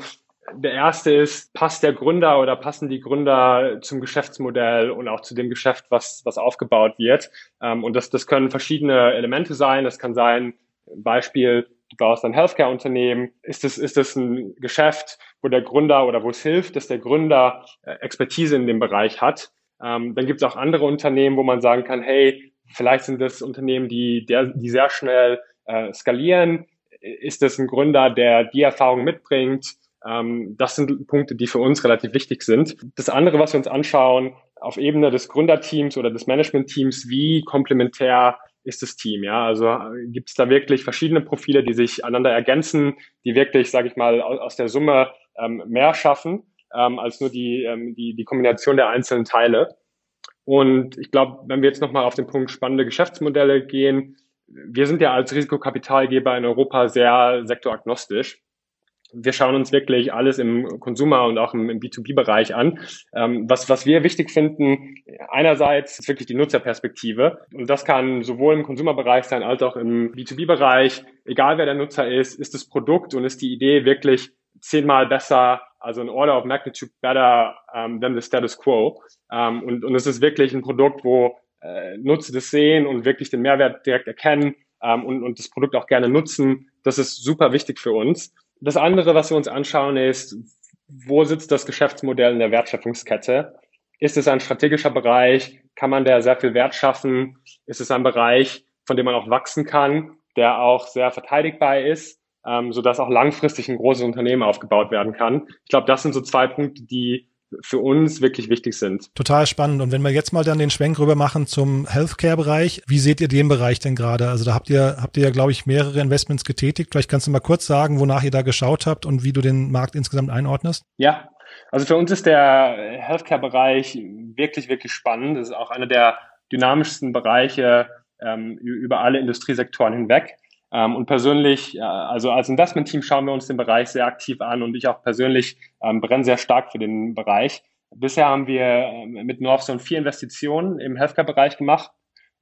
Der erste ist, passt der Gründer oder passen die Gründer zum Geschäftsmodell und auch zu dem Geschäft, was, was aufgebaut wird. Ähm, und das, das können verschiedene Elemente sein. Das kann sein, Beispiel, du baust ein Healthcare-Unternehmen. Ist es, ist es ein Geschäft, wo der Gründer oder wo es hilft, dass der Gründer äh, Expertise in dem Bereich hat? Ähm, dann gibt es auch andere Unternehmen, wo man sagen kann, hey, vielleicht sind das Unternehmen, die, der, die sehr schnell äh, skalieren. Ist das ein Gründer, der die Erfahrung mitbringt? Ähm, das sind Punkte, die für uns relativ wichtig sind. Das andere, was wir uns anschauen, auf Ebene des Gründerteams oder des Managementteams, wie komplementär ist das Team? Ja, also gibt es da wirklich verschiedene Profile, die sich einander ergänzen, die wirklich, sage ich mal, aus der Summe ähm, mehr schaffen ähm, als nur die, ähm, die, die Kombination der einzelnen Teile. Und ich glaube, wenn wir jetzt nochmal auf den Punkt spannende Geschäftsmodelle gehen, wir sind ja als Risikokapitalgeber in Europa sehr sektoragnostisch wir schauen uns wirklich alles im Consumer und auch im, im B2B-Bereich an. Ähm, was, was wir wichtig finden, einerseits ist wirklich die Nutzerperspektive. Und das kann sowohl im Consumer-Bereich sein als auch im B2B-Bereich. Egal wer der Nutzer ist, ist das Produkt und ist die Idee wirklich zehnmal besser, also ein Order of Magnitude better um, than the status quo. Um, und, und es ist wirklich ein Produkt, wo äh, Nutzer das sehen und wirklich den Mehrwert direkt erkennen um, und, und das Produkt auch gerne nutzen. Das ist super wichtig für uns. Das andere, was wir uns anschauen, ist, wo sitzt das Geschäftsmodell in der Wertschöpfungskette? Ist es ein strategischer Bereich? Kann man da sehr viel Wert schaffen? Ist es ein Bereich, von dem man auch wachsen kann, der auch sehr verteidigbar ist? ähm, sodass auch langfristig ein großes Unternehmen aufgebaut werden kann. Ich glaube, das sind so zwei Punkte, die für uns wirklich wichtig sind. Total spannend. Und wenn wir jetzt mal dann den Schwenk rüber machen zum Healthcare-Bereich, wie seht ihr den Bereich denn gerade? Also da habt ihr, habt ihr ja, glaube ich, mehrere Investments getätigt. Vielleicht kannst du mal kurz sagen, wonach ihr da geschaut habt und wie du den Markt insgesamt einordnest? Ja, also für uns ist der Healthcare-Bereich wirklich, wirklich spannend. Das ist auch einer der dynamischsten Bereiche ähm, über alle Industriesektoren hinweg. Ähm, und persönlich, also als Investmentteam schauen wir uns den Bereich sehr aktiv an und ich auch persönlich ähm, brenne sehr stark für den Bereich. Bisher haben wir ähm, mit Northzone vier Investitionen im Healthcare-Bereich gemacht,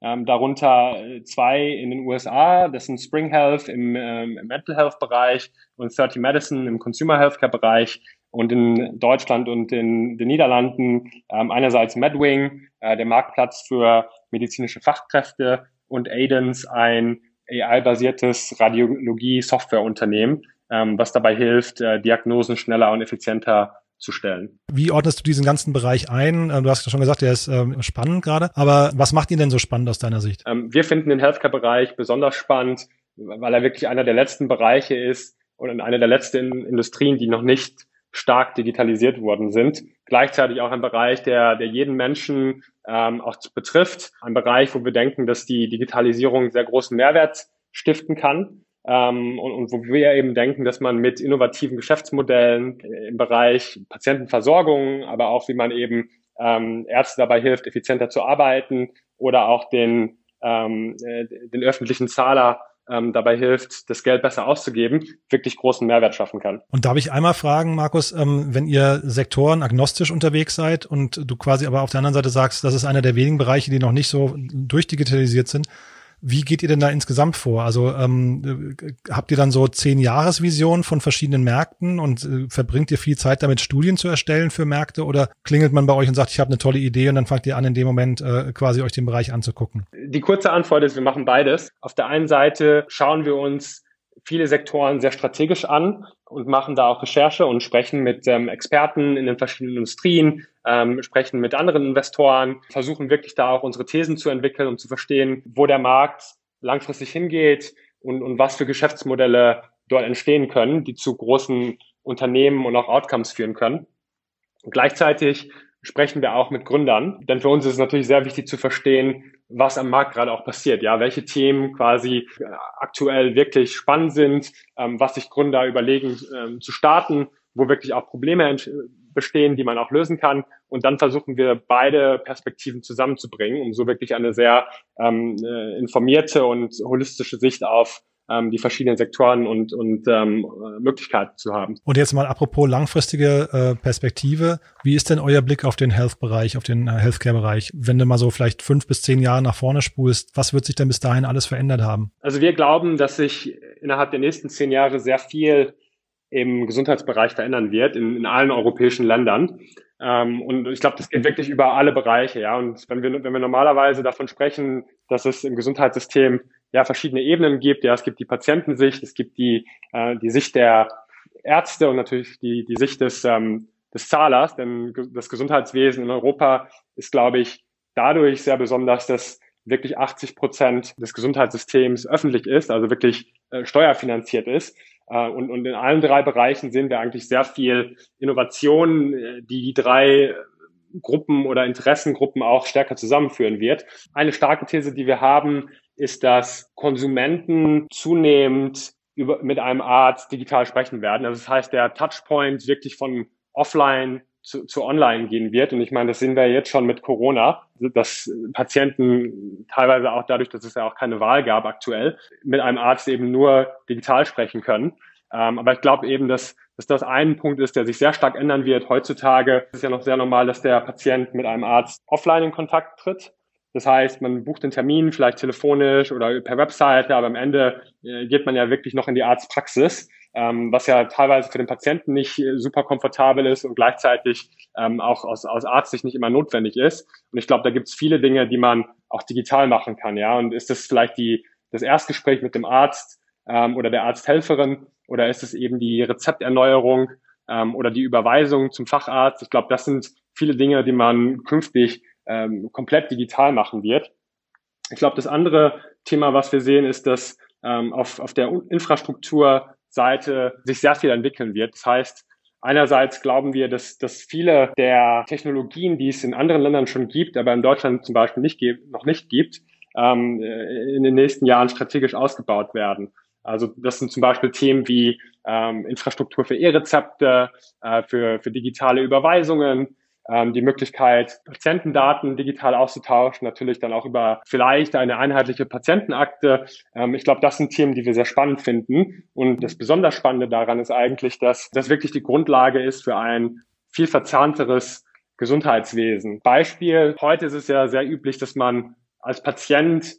ähm, darunter äh, zwei in den USA, das sind Spring Health im, ähm, im Mental Health-Bereich und 30 Medicine im Consumer Healthcare-Bereich und in Deutschland und in den Niederlanden ähm, einerseits Medwing, äh, der Marktplatz für medizinische Fachkräfte und Aidens, ein AI-basiertes Radiologie-Softwareunternehmen, ähm, was dabei hilft, äh, Diagnosen schneller und effizienter zu stellen. Wie ordnest du diesen ganzen Bereich ein? Ähm, du hast schon gesagt, der ist ähm, spannend gerade, aber was macht ihn denn so spannend aus deiner Sicht? Ähm, wir finden den Healthcare-Bereich besonders spannend, weil er wirklich einer der letzten Bereiche ist und einer der letzten Industrien, die noch nicht stark digitalisiert worden sind. Gleichzeitig auch ein Bereich, der, der jeden Menschen ähm, auch betrifft. Ein Bereich, wo wir denken, dass die Digitalisierung sehr großen Mehrwert stiften kann. Ähm, und, und wo wir eben denken, dass man mit innovativen Geschäftsmodellen im Bereich Patientenversorgung, aber auch wie man eben ähm, Ärzte dabei hilft, effizienter zu arbeiten oder auch den, ähm, äh, den öffentlichen Zahler ähm, dabei hilft, das Geld besser auszugeben, wirklich großen Mehrwert schaffen kann. Und darf ich einmal fragen, Markus, ähm, wenn ihr Sektoren agnostisch unterwegs seid und du quasi aber auf der anderen Seite sagst, das ist einer der wenigen Bereiche, die noch nicht so durchdigitalisiert sind, wie geht ihr denn da insgesamt vor? Also ähm, habt ihr dann so zehn Jahresvisionen von verschiedenen Märkten und äh, verbringt ihr viel Zeit damit, Studien zu erstellen für Märkte oder klingelt man bei euch und sagt, ich habe eine tolle Idee und dann fangt ihr an, in dem Moment äh, quasi euch den Bereich anzugucken? Die kurze Antwort ist, wir machen beides. Auf der einen Seite schauen wir uns viele Sektoren sehr strategisch an und machen da auch Recherche und sprechen mit ähm, Experten in den verschiedenen Industrien, ähm, sprechen mit anderen Investoren, versuchen wirklich da auch unsere Thesen zu entwickeln, um zu verstehen, wo der Markt langfristig hingeht und, und was für Geschäftsmodelle dort entstehen können, die zu großen Unternehmen und auch Outcomes führen können. Und gleichzeitig sprechen wir auch mit Gründern, denn für uns ist es natürlich sehr wichtig zu verstehen, was am Markt gerade auch passiert, ja, welche Themen quasi äh, aktuell wirklich spannend sind, ähm, was sich Gründer überlegen ähm, zu starten, wo wirklich auch Probleme bestehen, die man auch lösen kann. Und dann versuchen wir beide Perspektiven zusammenzubringen, um so wirklich eine sehr ähm, äh, informierte und holistische Sicht auf ähm, die verschiedenen Sektoren und, und ähm, Möglichkeiten zu haben. Und jetzt mal apropos langfristige äh, Perspektive, wie ist denn euer Blick auf den Health-Bereich, auf den äh, Healthcare-Bereich? Wenn du mal so vielleicht fünf bis zehn Jahre nach vorne spulst, was wird sich denn bis dahin alles verändert haben? Also wir glauben, dass sich innerhalb der nächsten zehn Jahre sehr viel im Gesundheitsbereich verändern wird, in, in allen europäischen Ländern. Ähm, und ich glaube, das geht wirklich über alle Bereiche, ja. Und wenn wir, wenn wir normalerweise davon sprechen, dass es im Gesundheitssystem ja verschiedene Ebenen gibt. Ja, es gibt die Patientensicht, es gibt die, äh, die Sicht der Ärzte und natürlich die, die Sicht des, ähm, des Zahlers, denn das Gesundheitswesen in Europa ist, glaube ich, dadurch sehr besonders, dass wirklich 80 Prozent des Gesundheitssystems öffentlich ist, also wirklich äh, steuerfinanziert ist. Äh, und, und in allen drei Bereichen sehen wir eigentlich sehr viel Innovation, äh, die die drei Gruppen oder Interessengruppen auch stärker zusammenführen wird. Eine starke These, die wir haben, ist, dass Konsumenten zunehmend über, mit einem Arzt digital sprechen werden. Also das heißt, der Touchpoint wirklich von offline zu, zu online gehen wird. Und ich meine, das sehen wir jetzt schon mit Corona, dass Patienten teilweise auch dadurch, dass es ja auch keine Wahl gab aktuell, mit einem Arzt eben nur digital sprechen können. Ähm, aber ich glaube eben, dass, dass das ein Punkt ist, der sich sehr stark ändern wird. Heutzutage ist ja noch sehr normal, dass der Patient mit einem Arzt offline in Kontakt tritt. Das heißt, man bucht den Termin vielleicht telefonisch oder per Webseite, aber am Ende äh, geht man ja wirklich noch in die Arztpraxis, ähm, was ja teilweise für den Patienten nicht äh, super komfortabel ist und gleichzeitig ähm, auch aus, aus Arztsicht nicht immer notwendig ist. Und ich glaube, da gibt es viele Dinge, die man auch digital machen kann. Ja, und ist das vielleicht die das Erstgespräch mit dem Arzt ähm, oder der Arzthelferin oder ist es eben die Rezepterneuerung ähm, oder die Überweisung zum Facharzt? Ich glaube, das sind viele Dinge, die man künftig ähm, komplett digital machen wird. Ich glaube, das andere Thema, was wir sehen, ist, dass ähm, auf, auf der Infrastrukturseite Seite sich sehr viel entwickeln wird. Das heißt, Einerseits glauben wir, dass, dass viele der Technologien, die es in anderen Ländern schon gibt, aber in Deutschland zum Beispiel nicht, noch nicht gibt, ähm, in den nächsten Jahren strategisch ausgebaut werden. Also das sind zum Beispiel Themen wie ähm, Infrastruktur für E-Rezepte, äh, für, für digitale Überweisungen, ähm, die Möglichkeit, Patientendaten digital auszutauschen, natürlich dann auch über vielleicht eine einheitliche Patientenakte. Ähm, ich glaube, das sind Themen, die wir sehr spannend finden. Und das besonders Spannende daran ist eigentlich, dass das wirklich die Grundlage ist für ein viel verzahnteres Gesundheitswesen. Beispiel, heute ist es ja sehr üblich, dass man als Patient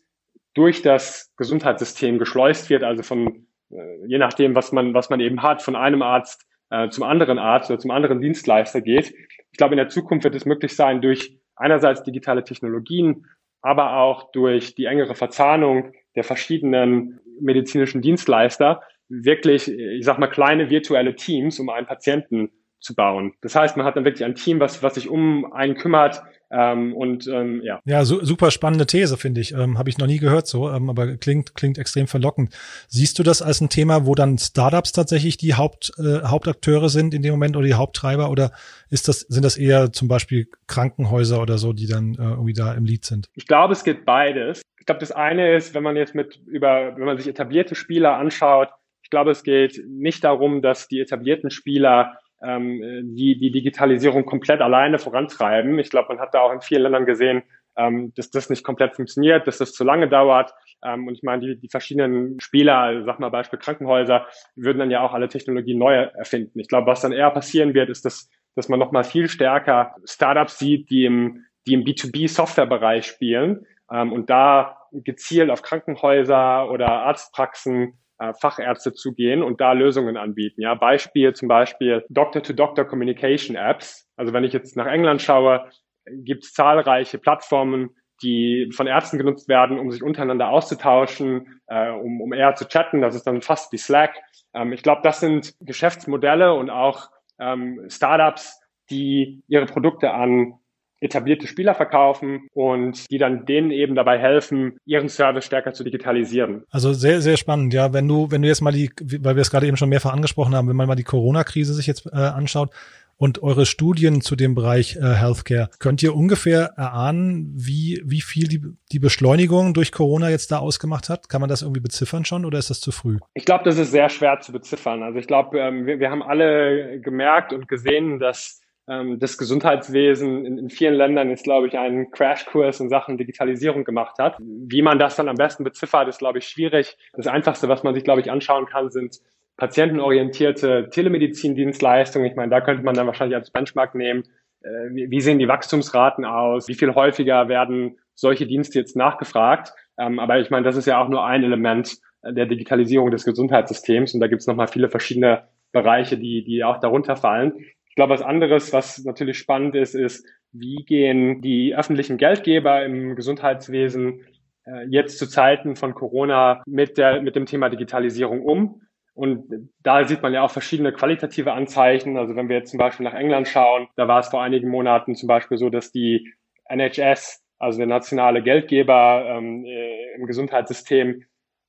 durch das Gesundheitssystem geschleust wird, also von äh, je nachdem, was man, was man eben hat, von einem Arzt äh, zum anderen Arzt oder zum anderen Dienstleister geht. Ich glaube, in der Zukunft wird es möglich sein, durch einerseits digitale Technologien, aber auch durch die engere Verzahnung der verschiedenen medizinischen Dienstleister wirklich, ich sag mal, kleine virtuelle Teams um einen Patienten zu bauen. Das heißt, man hat dann wirklich ein Team, was, was sich um einen kümmert, ähm, und ähm, ja. Ja, su super spannende These, finde ich. Ähm, Habe ich noch nie gehört so, ähm, aber klingt, klingt extrem verlockend. Siehst du das als ein Thema, wo dann Startups tatsächlich die Haupt, äh, Hauptakteure sind in dem Moment oder die Haupttreiber oder ist das, sind das eher zum Beispiel Krankenhäuser oder so, die dann äh, irgendwie da im Lied sind? Ich glaube, es gibt beides. Ich glaube, das eine ist, wenn man jetzt mit über, wenn man sich etablierte Spieler anschaut, ich glaube, es geht nicht darum, dass die etablierten Spieler ähm, die die Digitalisierung komplett alleine vorantreiben. Ich glaube, man hat da auch in vielen Ländern gesehen, ähm, dass das nicht komplett funktioniert, dass das zu lange dauert. Ähm, und ich meine, die, die verschiedenen Spieler, also sag mal Beispiel Krankenhäuser, würden dann ja auch alle Technologien neu erfinden. Ich glaube, was dann eher passieren wird, ist, dass, dass man nochmal viel stärker Startups sieht, die im, die im B2B-Software-Bereich spielen ähm, und da gezielt auf Krankenhäuser oder Arztpraxen äh, Fachärzte zu gehen und da Lösungen anbieten. Ja, Beispiel zum Beispiel Doctor-to-Doctor Communication Apps. Also wenn ich jetzt nach England schaue, gibt es zahlreiche Plattformen, die von Ärzten genutzt werden, um sich untereinander auszutauschen, äh, um, um eher zu chatten. Das ist dann fast wie Slack. Ähm, ich glaube, das sind Geschäftsmodelle und auch ähm, Startups, die ihre Produkte an etablierte Spieler verkaufen und die dann denen eben dabei helfen, ihren Service stärker zu digitalisieren. Also sehr, sehr spannend. Ja, wenn du, wenn du jetzt mal die, weil wir es gerade eben schon mehrfach angesprochen haben, wenn man mal die Corona-Krise sich jetzt äh, anschaut, und eure Studien zu dem Bereich äh, Healthcare. Könnt ihr ungefähr erahnen, wie, wie viel die, die Beschleunigung durch Corona jetzt da ausgemacht hat? Kann man das irgendwie beziffern schon oder ist das zu früh? Ich glaube, das ist sehr schwer zu beziffern. Also ich glaube, ähm, wir, wir haben alle gemerkt und gesehen, dass das Gesundheitswesen in, vielen Ländern jetzt, glaube ich, einen Crashkurs in Sachen Digitalisierung gemacht hat. Wie man das dann am besten beziffert, ist, glaube ich, schwierig. Das Einfachste, was man sich, glaube ich, anschauen kann, sind patientenorientierte Telemedizindienstleistungen. Ich meine, da könnte man dann wahrscheinlich als Benchmark nehmen, äh, wie, wie sehen die Wachstumsraten aus, wie viel häufiger werden solche Dienste jetzt nachgefragt. Ähm, aber ich meine, das ist ja auch nur ein Element der Digitalisierung des Gesundheitssystems und da gibt es nochmal viele verschiedene Bereiche, die, die auch darunter fallen glaube, was anderes, was natürlich spannend ist, ist, wie gehen die öffentlichen Geldgeber im Gesundheitswesen äh, jetzt zu Zeiten von Corona mit, der, mit dem Thema Digitalisierung um? Und da sieht man ja auch verschiedene qualitative Anzeichen. Also wenn wir jetzt zum Beispiel nach England schauen, da war es vor einigen Monaten zum Beispiel so, dass die NHS, also der nationale Geldgeber ähm, äh, im Gesundheitssystem,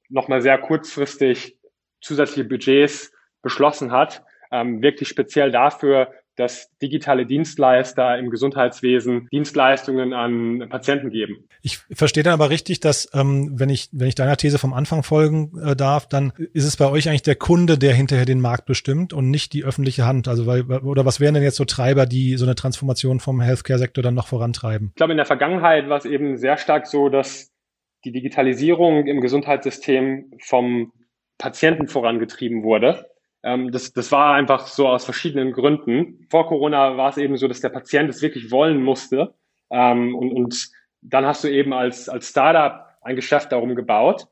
nochmal sehr kurzfristig zusätzliche Budgets beschlossen hat, ähm, wirklich speziell dafür, dass digitale Dienstleister im Gesundheitswesen Dienstleistungen an Patienten geben. Ich verstehe dann aber richtig, dass ähm, wenn ich wenn ich deiner These vom Anfang folgen äh, darf, dann ist es bei euch eigentlich der Kunde, der hinterher den Markt bestimmt und nicht die öffentliche Hand. Also weil oder was wären denn jetzt so Treiber, die so eine Transformation vom Healthcare-Sektor dann noch vorantreiben? Ich glaube, in der Vergangenheit war es eben sehr stark so, dass die Digitalisierung im Gesundheitssystem vom Patienten vorangetrieben wurde. Ähm, das, das war einfach so aus verschiedenen Gründen. Vor Corona war es eben so, dass der Patient es wirklich wollen musste. Ähm, und, und dann hast du eben als, als Startup ein Geschäft darum gebaut.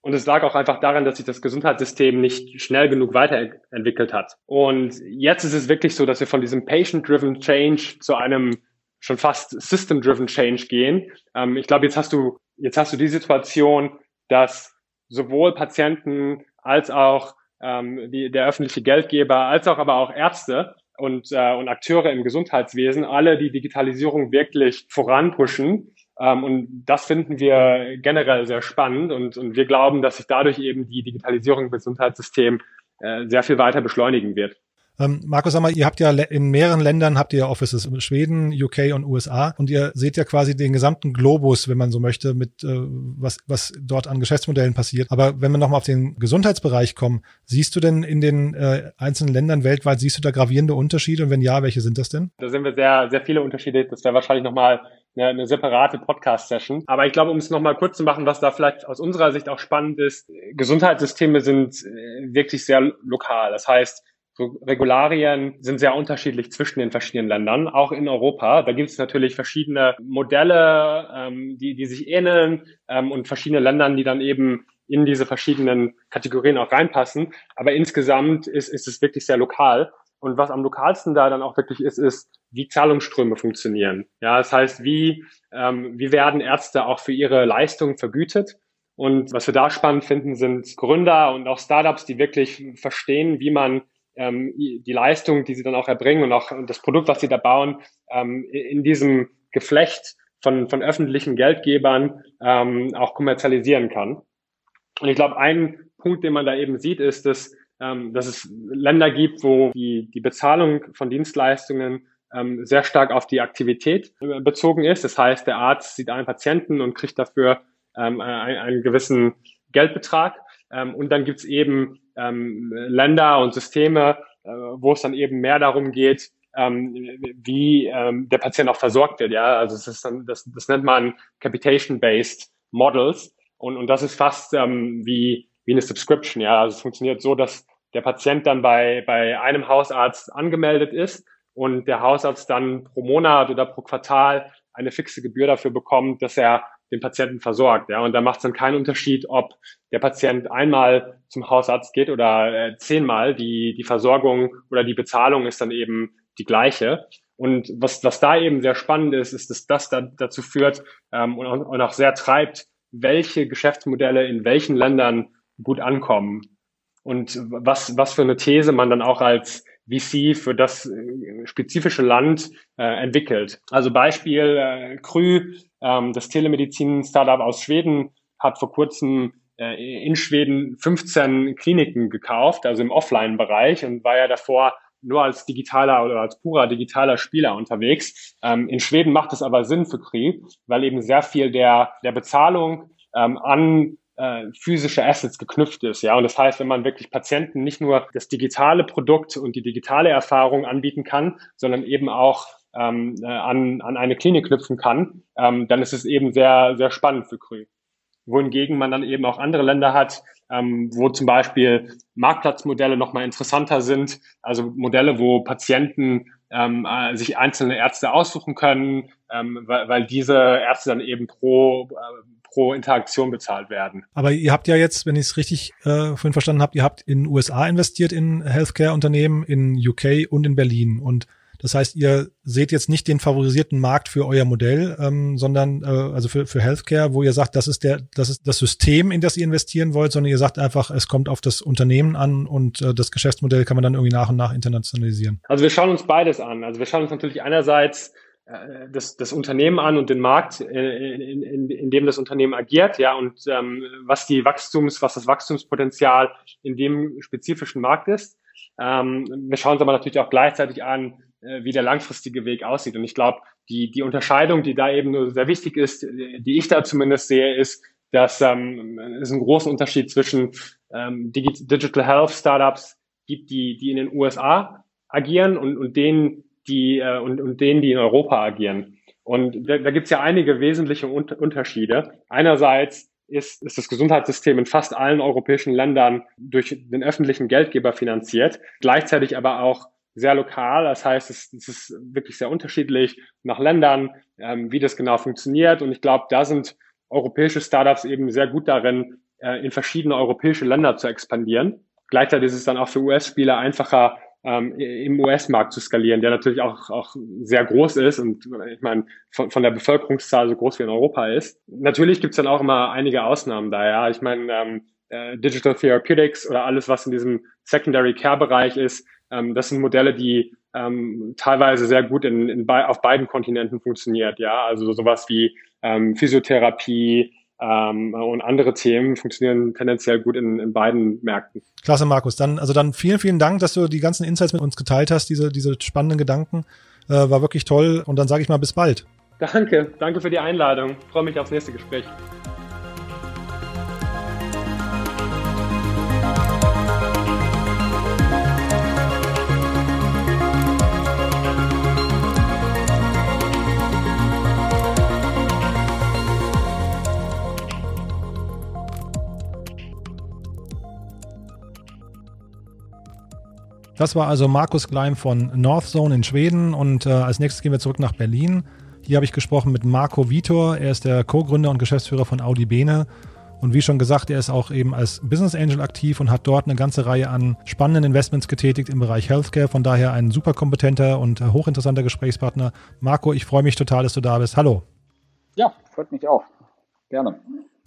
Und es lag auch einfach daran, dass sich das Gesundheitssystem nicht schnell genug weiterentwickelt hat. Und jetzt ist es wirklich so, dass wir von diesem Patient-Driven Change zu einem schon fast System-Driven Change gehen. Ähm, ich glaube, jetzt hast du, jetzt hast du die Situation, dass sowohl Patienten als auch ähm, die, der öffentliche Geldgeber, als auch aber auch Ärzte und, äh, und Akteure im Gesundheitswesen alle die Digitalisierung wirklich voranpushen. Ähm, und das finden wir generell sehr spannend und, und wir glauben, dass sich dadurch eben die Digitalisierung im Gesundheitssystem äh, sehr viel weiter beschleunigen wird. Ähm, Markus, sag mal, ihr habt ja in mehreren Ländern habt ihr Offices, Schweden, UK und USA und ihr seht ja quasi den gesamten Globus, wenn man so möchte, mit äh, was, was dort an Geschäftsmodellen passiert. Aber wenn wir nochmal auf den Gesundheitsbereich kommen, siehst du denn in den äh, einzelnen Ländern weltweit, siehst du da gravierende Unterschiede und wenn ja, welche sind das denn? Da sind wir sehr, sehr viele Unterschiede. Das wäre wahrscheinlich nochmal eine, eine separate Podcast-Session. Aber ich glaube, um es nochmal kurz zu machen, was da vielleicht aus unserer Sicht auch spannend ist, Gesundheitssysteme sind äh, wirklich sehr lokal. Das heißt, Regularien sind sehr unterschiedlich zwischen den verschiedenen Ländern, auch in Europa. Da gibt es natürlich verschiedene Modelle, ähm, die, die sich ähneln ähm, und verschiedene Ländern, die dann eben in diese verschiedenen Kategorien auch reinpassen. Aber insgesamt ist, ist es wirklich sehr lokal. Und was am lokalsten da dann auch wirklich ist, ist, wie Zahlungsströme funktionieren. Ja, das heißt, wie, ähm, wie werden Ärzte auch für ihre Leistung vergütet? Und was wir da spannend finden, sind Gründer und auch Startups, die wirklich verstehen, wie man ähm, die Leistung, die sie dann auch erbringen und auch das Produkt, was sie da bauen, ähm, in diesem Geflecht von, von öffentlichen Geldgebern ähm, auch kommerzialisieren kann. Und ich glaube, ein Punkt, den man da eben sieht, ist, dass, ähm, dass es Länder gibt, wo die, die Bezahlung von Dienstleistungen ähm, sehr stark auf die Aktivität äh, bezogen ist. Das heißt, der Arzt sieht einen Patienten und kriegt dafür ähm, einen, einen gewissen Geldbetrag. Ähm, und dann gibt's eben ähm, Länder und Systeme, äh, wo es dann eben mehr darum geht, ähm, wie ähm, der Patient auch versorgt wird. Ja, also es ist dann, das, das nennt man Capitation-based Models und, und das ist fast ähm, wie wie eine Subscription. Ja, also es funktioniert so, dass der Patient dann bei bei einem Hausarzt angemeldet ist und der Hausarzt dann pro Monat oder pro Quartal eine fixe Gebühr dafür bekommt, dass er den Patienten versorgt. Ja, und da macht es dann keinen Unterschied, ob der Patient einmal zum Hausarzt geht oder äh, zehnmal. Die, die Versorgung oder die Bezahlung ist dann eben die gleiche. Und was, was da eben sehr spannend ist, ist, dass das da, dazu führt ähm, und, und auch sehr treibt, welche Geschäftsmodelle in welchen Ländern gut ankommen. Und was, was für eine These man dann auch als VC für das äh, spezifische Land äh, entwickelt. Also Beispiel äh, Krü, ähm, das Telemedizin-Startup aus Schweden, hat vor kurzem äh, in Schweden 15 Kliniken gekauft, also im Offline-Bereich und war ja davor nur als digitaler oder als purer digitaler Spieler unterwegs. Ähm, in Schweden macht es aber Sinn für Kri, weil eben sehr viel der, der Bezahlung ähm, an äh, physische Assets geknüpft ist. Ja, und das heißt, wenn man wirklich Patienten nicht nur das digitale Produkt und die digitale Erfahrung anbieten kann, sondern eben auch ähm, äh, an, an eine Klinik knüpfen kann, ähm, dann ist es eben sehr, sehr spannend für Krü. Wohingegen man dann eben auch andere Länder hat, ähm, wo zum Beispiel Marktplatzmodelle nochmal interessanter sind, also Modelle, wo Patienten ähm, äh, sich einzelne Ärzte aussuchen können, ähm, weil, weil diese Ärzte dann eben pro äh, pro Interaktion bezahlt werden. Aber ihr habt ja jetzt, wenn ich es richtig äh, vorhin verstanden habt, ihr habt in USA investiert in Healthcare-Unternehmen, in UK und in Berlin. Und das heißt, ihr seht jetzt nicht den favorisierten Markt für euer Modell, ähm, sondern äh, also für, für Healthcare, wo ihr sagt, das ist der, das ist das System, in das ihr investieren wollt, sondern ihr sagt einfach, es kommt auf das Unternehmen an und äh, das Geschäftsmodell kann man dann irgendwie nach und nach internationalisieren. Also wir schauen uns beides an. Also wir schauen uns natürlich einerseits das, das Unternehmen an und den Markt, äh, in, in, in dem das Unternehmen agiert, ja, und ähm, was die Wachstums, was das Wachstumspotenzial in dem spezifischen Markt ist. Ähm, wir schauen uns aber natürlich auch gleichzeitig an, äh, wie der langfristige Weg aussieht. Und ich glaube, die, die Unterscheidung, die da eben nur sehr wichtig ist, die ich da zumindest sehe, ist, dass ähm, es einen großen Unterschied zwischen ähm, Digital Health Startups gibt, die, die in den USA agieren und, und denen, die äh, und, und denen, die in Europa agieren. Und da, da gibt es ja einige wesentliche Un Unterschiede. Einerseits ist, ist das Gesundheitssystem in fast allen europäischen Ländern durch den öffentlichen Geldgeber finanziert, gleichzeitig aber auch sehr lokal. Das heißt, es, es ist wirklich sehr unterschiedlich nach Ländern, ähm, wie das genau funktioniert. Und ich glaube, da sind europäische Startups eben sehr gut darin, äh, in verschiedene europäische Länder zu expandieren. Gleichzeitig ist es dann auch für US-Spieler einfacher, ähm, im US-Markt zu skalieren, der natürlich auch, auch sehr groß ist und ich meine, von, von der Bevölkerungszahl so groß wie in Europa ist. Natürlich gibt es dann auch immer einige Ausnahmen da, ja. Ich meine, ähm, äh, Digital Therapeutics oder alles, was in diesem Secondary Care-Bereich ist, ähm, das sind Modelle, die ähm, teilweise sehr gut in, in, auf beiden Kontinenten funktioniert, ja. Also sowas wie ähm, Physiotherapie, Ähm, und andere Themen funktionieren tendenziell gut in, in beiden Märkten. Klasse, Markus. Dann, also dann vielen, vielen Dank, dass du die ganzen Insights mit uns geteilt hast, diese, diese spannenden Gedanken. Äh, war wirklich toll. Und dann sage ich mal bis bald. Danke, danke für die Einladung. Ich freue mich aufs nächste Gespräch. Das war also Markus Gleim von Northzone in Schweden und äh, als nächstes gehen wir zurück nach Berlin. Hier habe ich gesprochen mit Marco Vitor. Er ist der Co-Gründer und Geschäftsführer von Audi Bene. Und wie schon gesagt, er ist auch eben als Business Angel aktiv und hat dort eine ganze Reihe an spannenden Investments getätigt im Bereich Healthcare. Von daher ein super kompetenter und äh, hochinteressanter Gesprächspartner. Marco, ich freue mich total, dass du da bist. Hallo. Ja, freut mich auch. Gerne.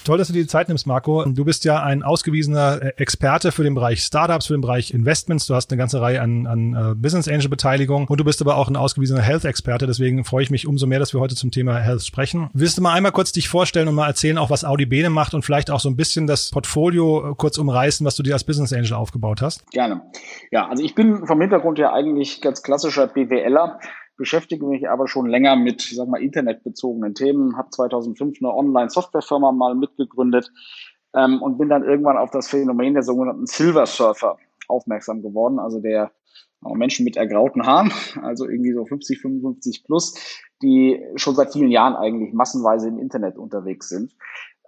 Toll, dass du dir die Zeit nimmst, Marco. Du bist ja ein ausgewiesener äh, Experte für den Bereich Startups, für den Bereich Investments. Du hast eine ganze Reihe an, an uh, Business Angel Beteiligung und du bist aber auch ein ausgewiesener Health-Experte. Deswegen freue ich mich umso mehr, dass wir heute zum Thema Health sprechen. Willst du mal einmal kurz dich vorstellen und mal erzählen, auch was Audi Bene macht und vielleicht auch so ein bisschen das Portfolio äh, kurz umreißen, was du dir als Business Angel aufgebaut hast? Gerne. Ja, also ich bin vom Hintergrund ja eigentlich ganz klassischer BWLer beschäftige mich aber schon länger mit, ich sag mal, internetbezogenen Themen, habe 2005 eine Online-Softwarefirma mal mitgegründet ähm, und bin dann irgendwann auf das Phänomen der sogenannten Silver Surfer aufmerksam geworden, also der Menschen mit ergrauten Haaren, also irgendwie so 50, 55 plus, die schon seit vielen Jahren eigentlich massenweise im Internet unterwegs sind.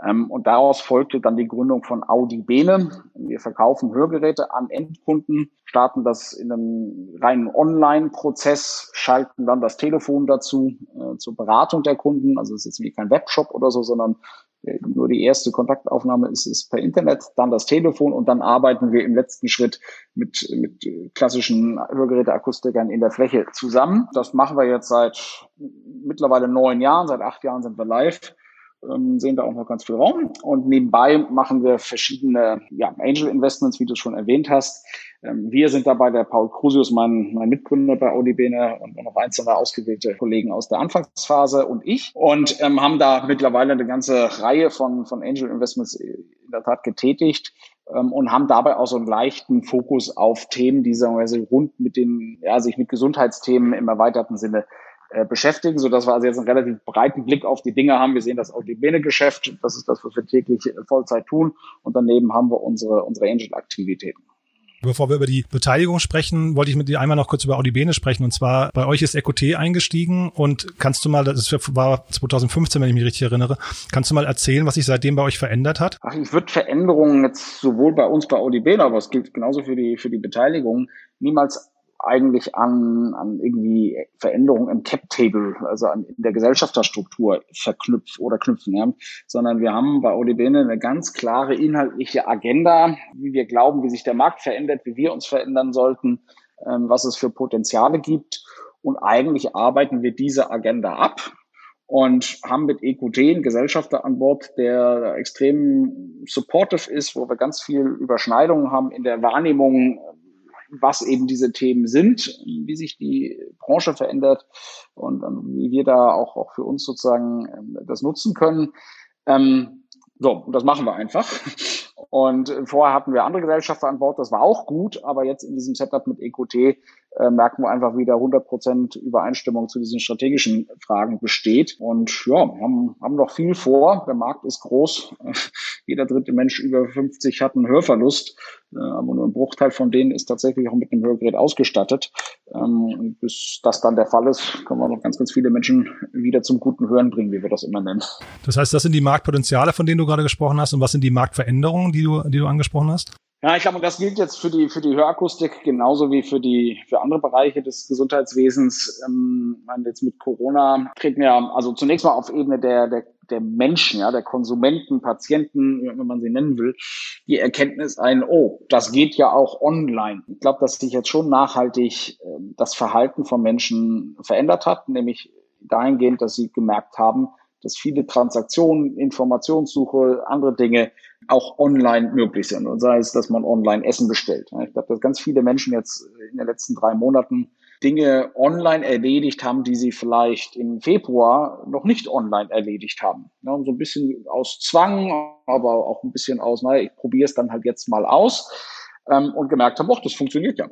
Ähm, und daraus folgte dann die Gründung von Audi Bene. Wir verkaufen Hörgeräte an Endkunden, starten das in einem reinen Online-Prozess, schalten dann das Telefon dazu äh, zur Beratung der Kunden. Also es ist jetzt wie kein Webshop oder so, sondern äh, nur die erste Kontaktaufnahme ist, ist per Internet, dann das Telefon und dann arbeiten wir im letzten Schritt mit, mit klassischen Hörgeräteakustikern in der Fläche zusammen. Das machen wir jetzt seit mittlerweile neun Jahren, seit acht Jahren sind wir live ähm, sehen da auch noch ganz viel Raum. Und nebenbei machen wir verschiedene ja, Angel Investments, wie du schon erwähnt hast. Ähm, wir sind dabei der Paul Crusius, mein, mein Mitgründer bei Audibene und noch einzelne ausgewählte Kollegen aus der Anfangsphase und ich und ähm, haben da mittlerweile eine ganze Reihe von, von Angel Investments in der Tat getätigt ähm, und haben dabei auch so einen leichten Fokus auf Themen, die sagen wir rund mit den, ja, sich mit Gesundheitsthemen im erweiterten Sinne äh, beschäftigen, so dass wir also jetzt einen relativ breiten Blick auf die Dinge haben. Wir sehen das ODB-Geschäft, das ist das, was wir täglich Vollzeit tun. Und daneben haben wir unsere, unsere Angel-Aktivitäten. Bevor wir über die Beteiligung sprechen, wollte ich mit dir einmal noch kurz über Audibene sprechen. Und zwar, bei euch ist EcoT eingestiegen und kannst du mal, das war 2015, wenn ich mich richtig erinnere, kannst du mal erzählen, was sich seitdem bei euch verändert hat? Ach, ich würde Veränderungen jetzt sowohl bei uns bei Audibene, aber es gilt genauso für die, für die Beteiligung, niemals eigentlich an, an irgendwie Veränderungen im Cap-Table, also an, in der Gesellschafterstruktur verknüpft oder knüpfen, ja. sondern wir haben bei ODB eine ganz klare inhaltliche Agenda, wie wir glauben, wie sich der Markt verändert, wie wir uns verändern sollten, ähm, was es für Potenziale gibt. Und eigentlich arbeiten wir diese Agenda ab und haben mit EQT einen Gesellschafter an Bord, der extrem supportive ist, wo wir ganz viel Überschneidungen haben in der Wahrnehmung was eben diese Themen sind, wie sich die Branche verändert und, und wie wir da auch, auch für uns sozusagen ähm, das nutzen können. Ähm, so, und das machen wir einfach. Und vorher hatten wir andere Gesellschaften an Bord, das war auch gut, aber jetzt in diesem Setup mit EQT äh, merken wir einfach wieder 100 Prozent Übereinstimmung zu diesen strategischen Fragen besteht. Und ja, haben, haben noch viel vor. Der Markt ist groß. Jeder dritte Mensch über 50 hat einen Hörverlust. Äh, aber nur ein Bruchteil von denen ist tatsächlich auch mit einem Hörgerät ausgestattet. Ähm, bis das dann der Fall ist, können wir noch ganz, ganz viele Menschen wieder zum guten Hören bringen, wie wir das immer nennen. Das heißt, das sind die Marktpotenziale, von denen du gerade gesprochen hast. Und was sind die Marktveränderungen, die du, die du angesprochen hast? Ja, ich glaube, das gilt jetzt für die, für die Hörakustik genauso wie für die, für andere Bereiche des Gesundheitswesens. Ähm, jetzt mit Corona treten ja, also zunächst mal auf Ebene der, der, der Menschen, ja, der Konsumenten, Patienten, wenn man sie nennen will, die Erkenntnis ein, oh, das geht ja auch online. Ich glaube, dass sich jetzt schon nachhaltig äh, das Verhalten von Menschen verändert hat, nämlich dahingehend, dass sie gemerkt haben, dass viele Transaktionen, Informationssuche, andere Dinge auch online möglich sind. Und sei es, dass man online Essen bestellt. Ich glaube, dass ganz viele Menschen jetzt in den letzten drei Monaten Dinge online erledigt haben, die sie vielleicht im Februar noch nicht online erledigt haben. Ja, so ein bisschen aus Zwang, aber auch ein bisschen aus, naja, ich probiere es dann halt jetzt mal aus ähm, und gemerkt haben, ach, das funktioniert ja.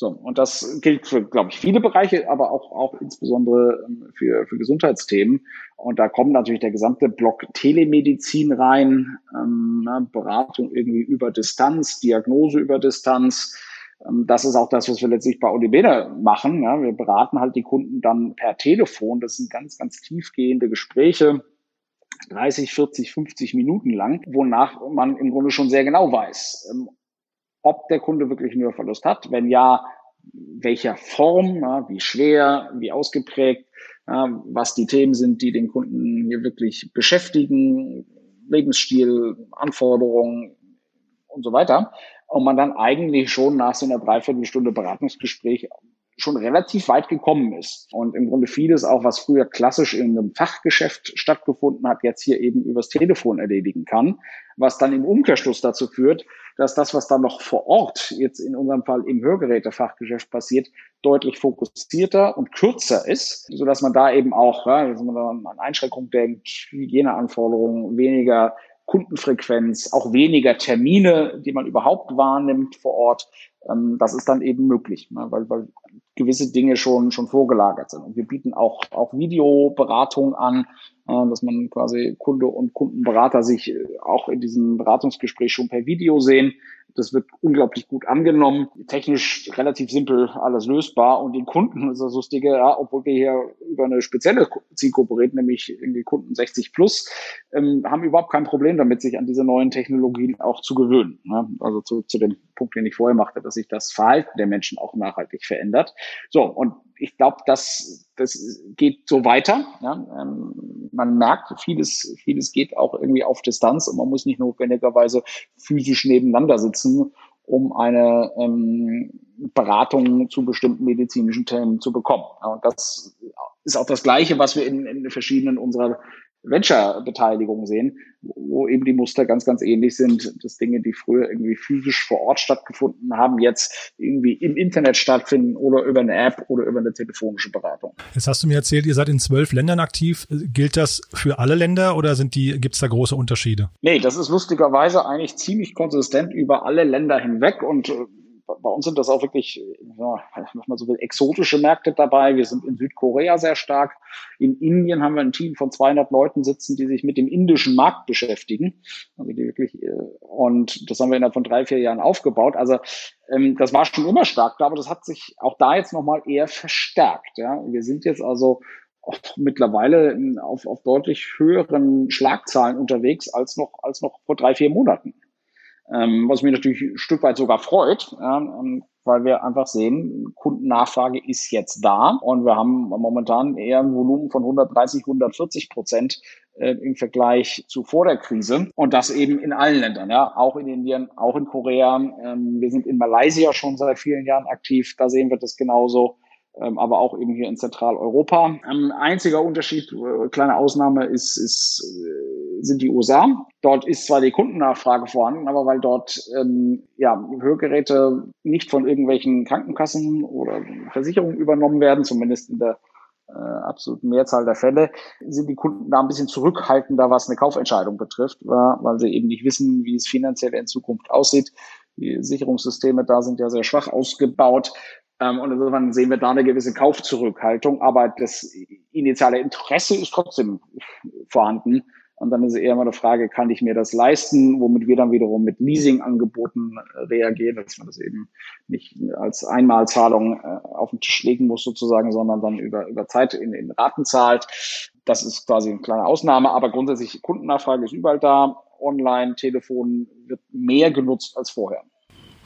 So, und das gilt für, glaube ich, viele Bereiche, aber auch, auch insbesondere ähm, für, für Gesundheitsthemen. Und da kommt natürlich der gesamte Block Telemedizin rein, ähm, Beratung irgendwie über Distanz, Diagnose über Distanz. Ähm, das ist auch das, was wir letztlich bei Odebene machen. Ja. Wir beraten halt die Kunden dann per Telefon. Das sind ganz, ganz tiefgehende Gespräche. 30, 40, 50 Minuten lang, wonach man im Grunde schon sehr genau weiß, ähm, ob der Kunde wirklich einen Hörverlust hat. Wenn ja, welcher Form, ja, wie schwer, wie ausgeprägt, ja, was die Themen sind, die den Kunden hier wirklich beschäftigen, Lebensstil, Anforderungen und so weiter. Und man dann eigentlich schon nach so einer Dreiviertelstunde Beratungsgespräch schon relativ weit gekommen ist. Und im Grunde vieles auch, was früher klassisch in einem Fachgeschäft stattgefunden hat, jetzt hier eben übers Telefon erledigen kann, was dann im Umkehrschluss dazu führt, dass das, was dann noch vor Ort, jetzt in unserem Fall im Hörgerätefachgeschäft passiert, deutlich fokussierter und kürzer ist, so dass man da eben auch, ja, dass man an Einschränkungen denkt, Hygieneanforderungen, weniger Kundenfrequenz, auch weniger Termine, die man überhaupt wahrnimmt vor Ort. Ähm, das ist dann eben möglich, ne, weil, weil gewisse Dinge schon, schon vorgelagert sind. Und wir bieten auch, auch Videoberatung an, äh, dass man quasi Kunde und Kundenberater sich äh, auch in diesem Beratungsgespräch schon per Video sehen. Das wird unglaublich gut angenommen. Technisch relativ simpel alles lösbar. Und den Kunden ist das Lustige, ja, obwohl wir hier über eine spezielle Zielgruppe reden, nämlich irgendwie Kunden 60 plus, ähm, haben überhaupt kein Problem damit, sich an diese neuen Technologien auch zu gewöhnen. Ne? Also zu, zu dem Punkt, den ich vorher machte, dass sich das Verhalten der Menschen auch nachhaltig verändert. So, und ich glaube, das, das geht so weiter. Ja? Ähm, man merkt, vieles, vieles geht auch irgendwie auf Distanz und man muss nicht notwendigerweise physisch nebeneinander sitzen, um eine ähm, Beratung zu bestimmten medizinischen Themen zu bekommen. Ja, und das ist auch das Gleiche, was wir in, in verschiedenen unserer Venture-Beteiligung sehen, wo eben die Muster ganz, ganz ähnlich sind, dass Dinge, die früher irgendwie physisch vor Ort stattgefunden haben, jetzt irgendwie im Internet stattfinden oder über eine App oder über eine telefonische Beratung. Jetzt hast du mir erzählt, ihr seid in zwölf Ländern aktiv. Gilt das für alle Länder oder sind die, gibt es da große Unterschiede? Nee, das ist lustigerweise eigentlich ziemlich konsistent über alle Länder hinweg und äh, bei uns sind das auch wirklich, ja, mal so exotische Märkte dabei. Wir sind in Südkorea sehr stark. In Indien haben wir ein Team von 200 Leuten sitzen, die sich mit dem indischen Markt beschäftigen. Also die wirklich, äh, und das haben wir innerhalb von drei, vier Jahren aufgebaut. Also ähm, das war schon immer stark da, aber das hat sich auch da jetzt nochmal eher verstärkt. Ja. Wir sind jetzt also auch mittlerweile auf, auf deutlich höheren Schlagzahlen unterwegs als noch, als noch vor drei, vier Monaten. Ähm, was mich natürlich ein Stück weit sogar freut, ähm, weil wir einfach sehen, Kundennachfrage ist jetzt da und wir haben momentan eher ein Volumen von 130, 140 Prozent äh, im Vergleich zu vor der Krise und das eben in allen Ländern, ja, auch in Indien, auch in Korea. Ähm, wir sind in Malaysia schon seit vielen Jahren aktiv, da sehen wir das genauso ähm, aber auch eben hier in Zentraleuropa. Ein einziger Unterschied, äh, kleine Ausnahme, ist, ist, sind die USA. Dort ist zwar die Kundennachfrage vorhanden, aber weil dort ähm, ja, Hörgeräte nicht von irgendwelchen Krankenkassen oder Versicherungen übernommen werden, zumindest in der äh, absoluten Mehrzahl der Fälle, sind die Kunden da ein bisschen zurückhaltender, was eine Kaufentscheidung betrifft, weil sie eben nicht wissen, wie es finanziell in Zukunft aussieht. Die Sicherungssysteme da sind ja sehr schwach ausgebaut. Ähm, und insofern sehen wir da eine gewisse Kaufzurückhaltung, aber das initiale Interesse ist trotzdem vorhanden. Und dann ist eher mal die Frage, kann ich mir das leisten, womit wir dann wiederum mit Leasingangeboten äh, reagieren, dass man das eben nicht als Einmalzahlung äh, auf den Tisch legen muss sozusagen, sondern dann über, über Zeit in, in Raten zahlt. Das ist quasi eine kleine Ausnahme, aber grundsätzlich Kundennachfrage ist überall da. Online, Telefon wird mehr genutzt als vorher.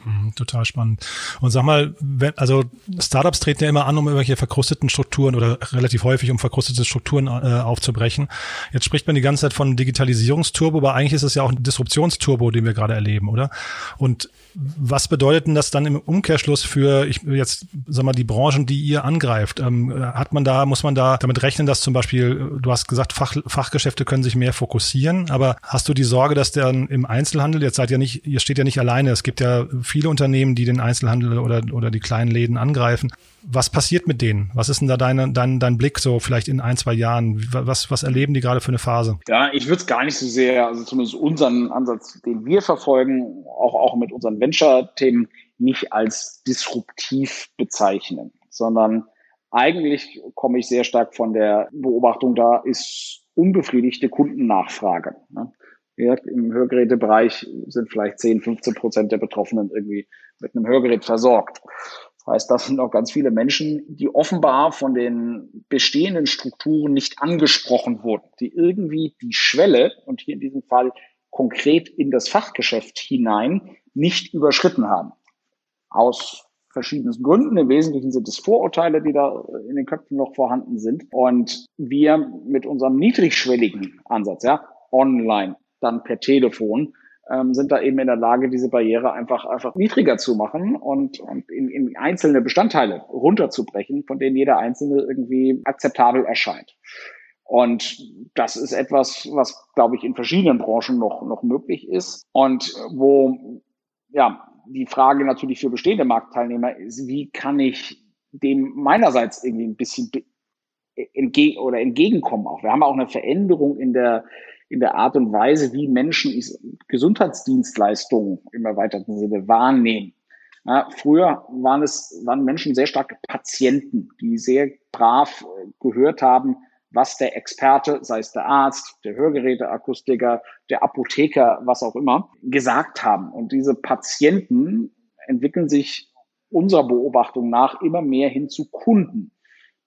Mhm, total spannend. Und sag mal, wenn, also Startups treten ja immer an, um irgendwelche verkrusteten Strukturen oder relativ häufig um verkrustete Strukturen äh, aufzubrechen. Jetzt spricht man die ganze Zeit von Digitalisierungsturbo, aber eigentlich ist es ja auch ein Disruptionsturbo, den wir gerade erleben, oder? Und was bedeutet denn das dann im Umkehrschluss für ich jetzt sag mal die Branchen, die ihr angreift? Ähm, hat man da muss man da damit rechnen, dass zum Beispiel du hast gesagt Fach, Fachgeschäfte können sich mehr fokussieren, aber hast du die Sorge, dass dann im Einzelhandel jetzt seid ja nicht ihr steht ja nicht alleine, es gibt ja viele Unternehmen, die den Einzelhandel oder, oder die kleinen Läden angreifen. Was passiert mit denen? Was ist denn da deine, dein, dein Blick so vielleicht in ein, zwei Jahren? Was, was erleben die gerade für eine Phase? Ja, ich würde es gar nicht so sehr, also zumindest unseren Ansatz, den wir verfolgen, auch, auch mit unseren Venture-Themen, nicht als disruptiv bezeichnen, sondern eigentlich komme ich sehr stark von der Beobachtung, da ist unbefriedigte Kundennachfrage. Ne? Ja, Im Hörgerätebereich sind vielleicht 10, 15 Prozent der Betroffenen irgendwie mit einem Hörgerät versorgt. Das heißt, das sind auch ganz viele Menschen, die offenbar von den bestehenden Strukturen nicht angesprochen wurden, die irgendwie die Schwelle und hier in diesem Fall konkret in das Fachgeschäft hinein nicht überschritten haben. Aus verschiedenen Gründen. Im Wesentlichen sind es Vorurteile, die da in den Köpfen noch vorhanden sind. Und wir mit unserem niedrigschwelligen Ansatz, ja, online, dann per Telefon, ähm, sind da eben in der Lage, diese Barriere einfach, einfach niedriger zu machen und, und in, in einzelne Bestandteile runterzubrechen, von denen jeder einzelne irgendwie akzeptabel erscheint. Und das ist etwas, was, glaube ich, in verschiedenen Branchen noch, noch möglich ist und wo, ja, die Frage natürlich für bestehende Marktteilnehmer ist, wie kann ich dem meinerseits irgendwie ein bisschen entgegen oder entgegenkommen auch. Wir haben auch eine Veränderung in der, in der Art und Weise, wie Menschen Gesundheitsdienstleistungen im erweiterten Sinne wahrnehmen. Ja, früher waren es, waren Menschen sehr stark Patienten, die sehr brav äh, gehört haben, was der Experte, sei es der Arzt, der Hörgeräteakustiker, der Apotheker, was auch immer, gesagt haben. Und diese Patienten entwickeln sich unserer Beobachtung nach immer mehr hin zu Kunden,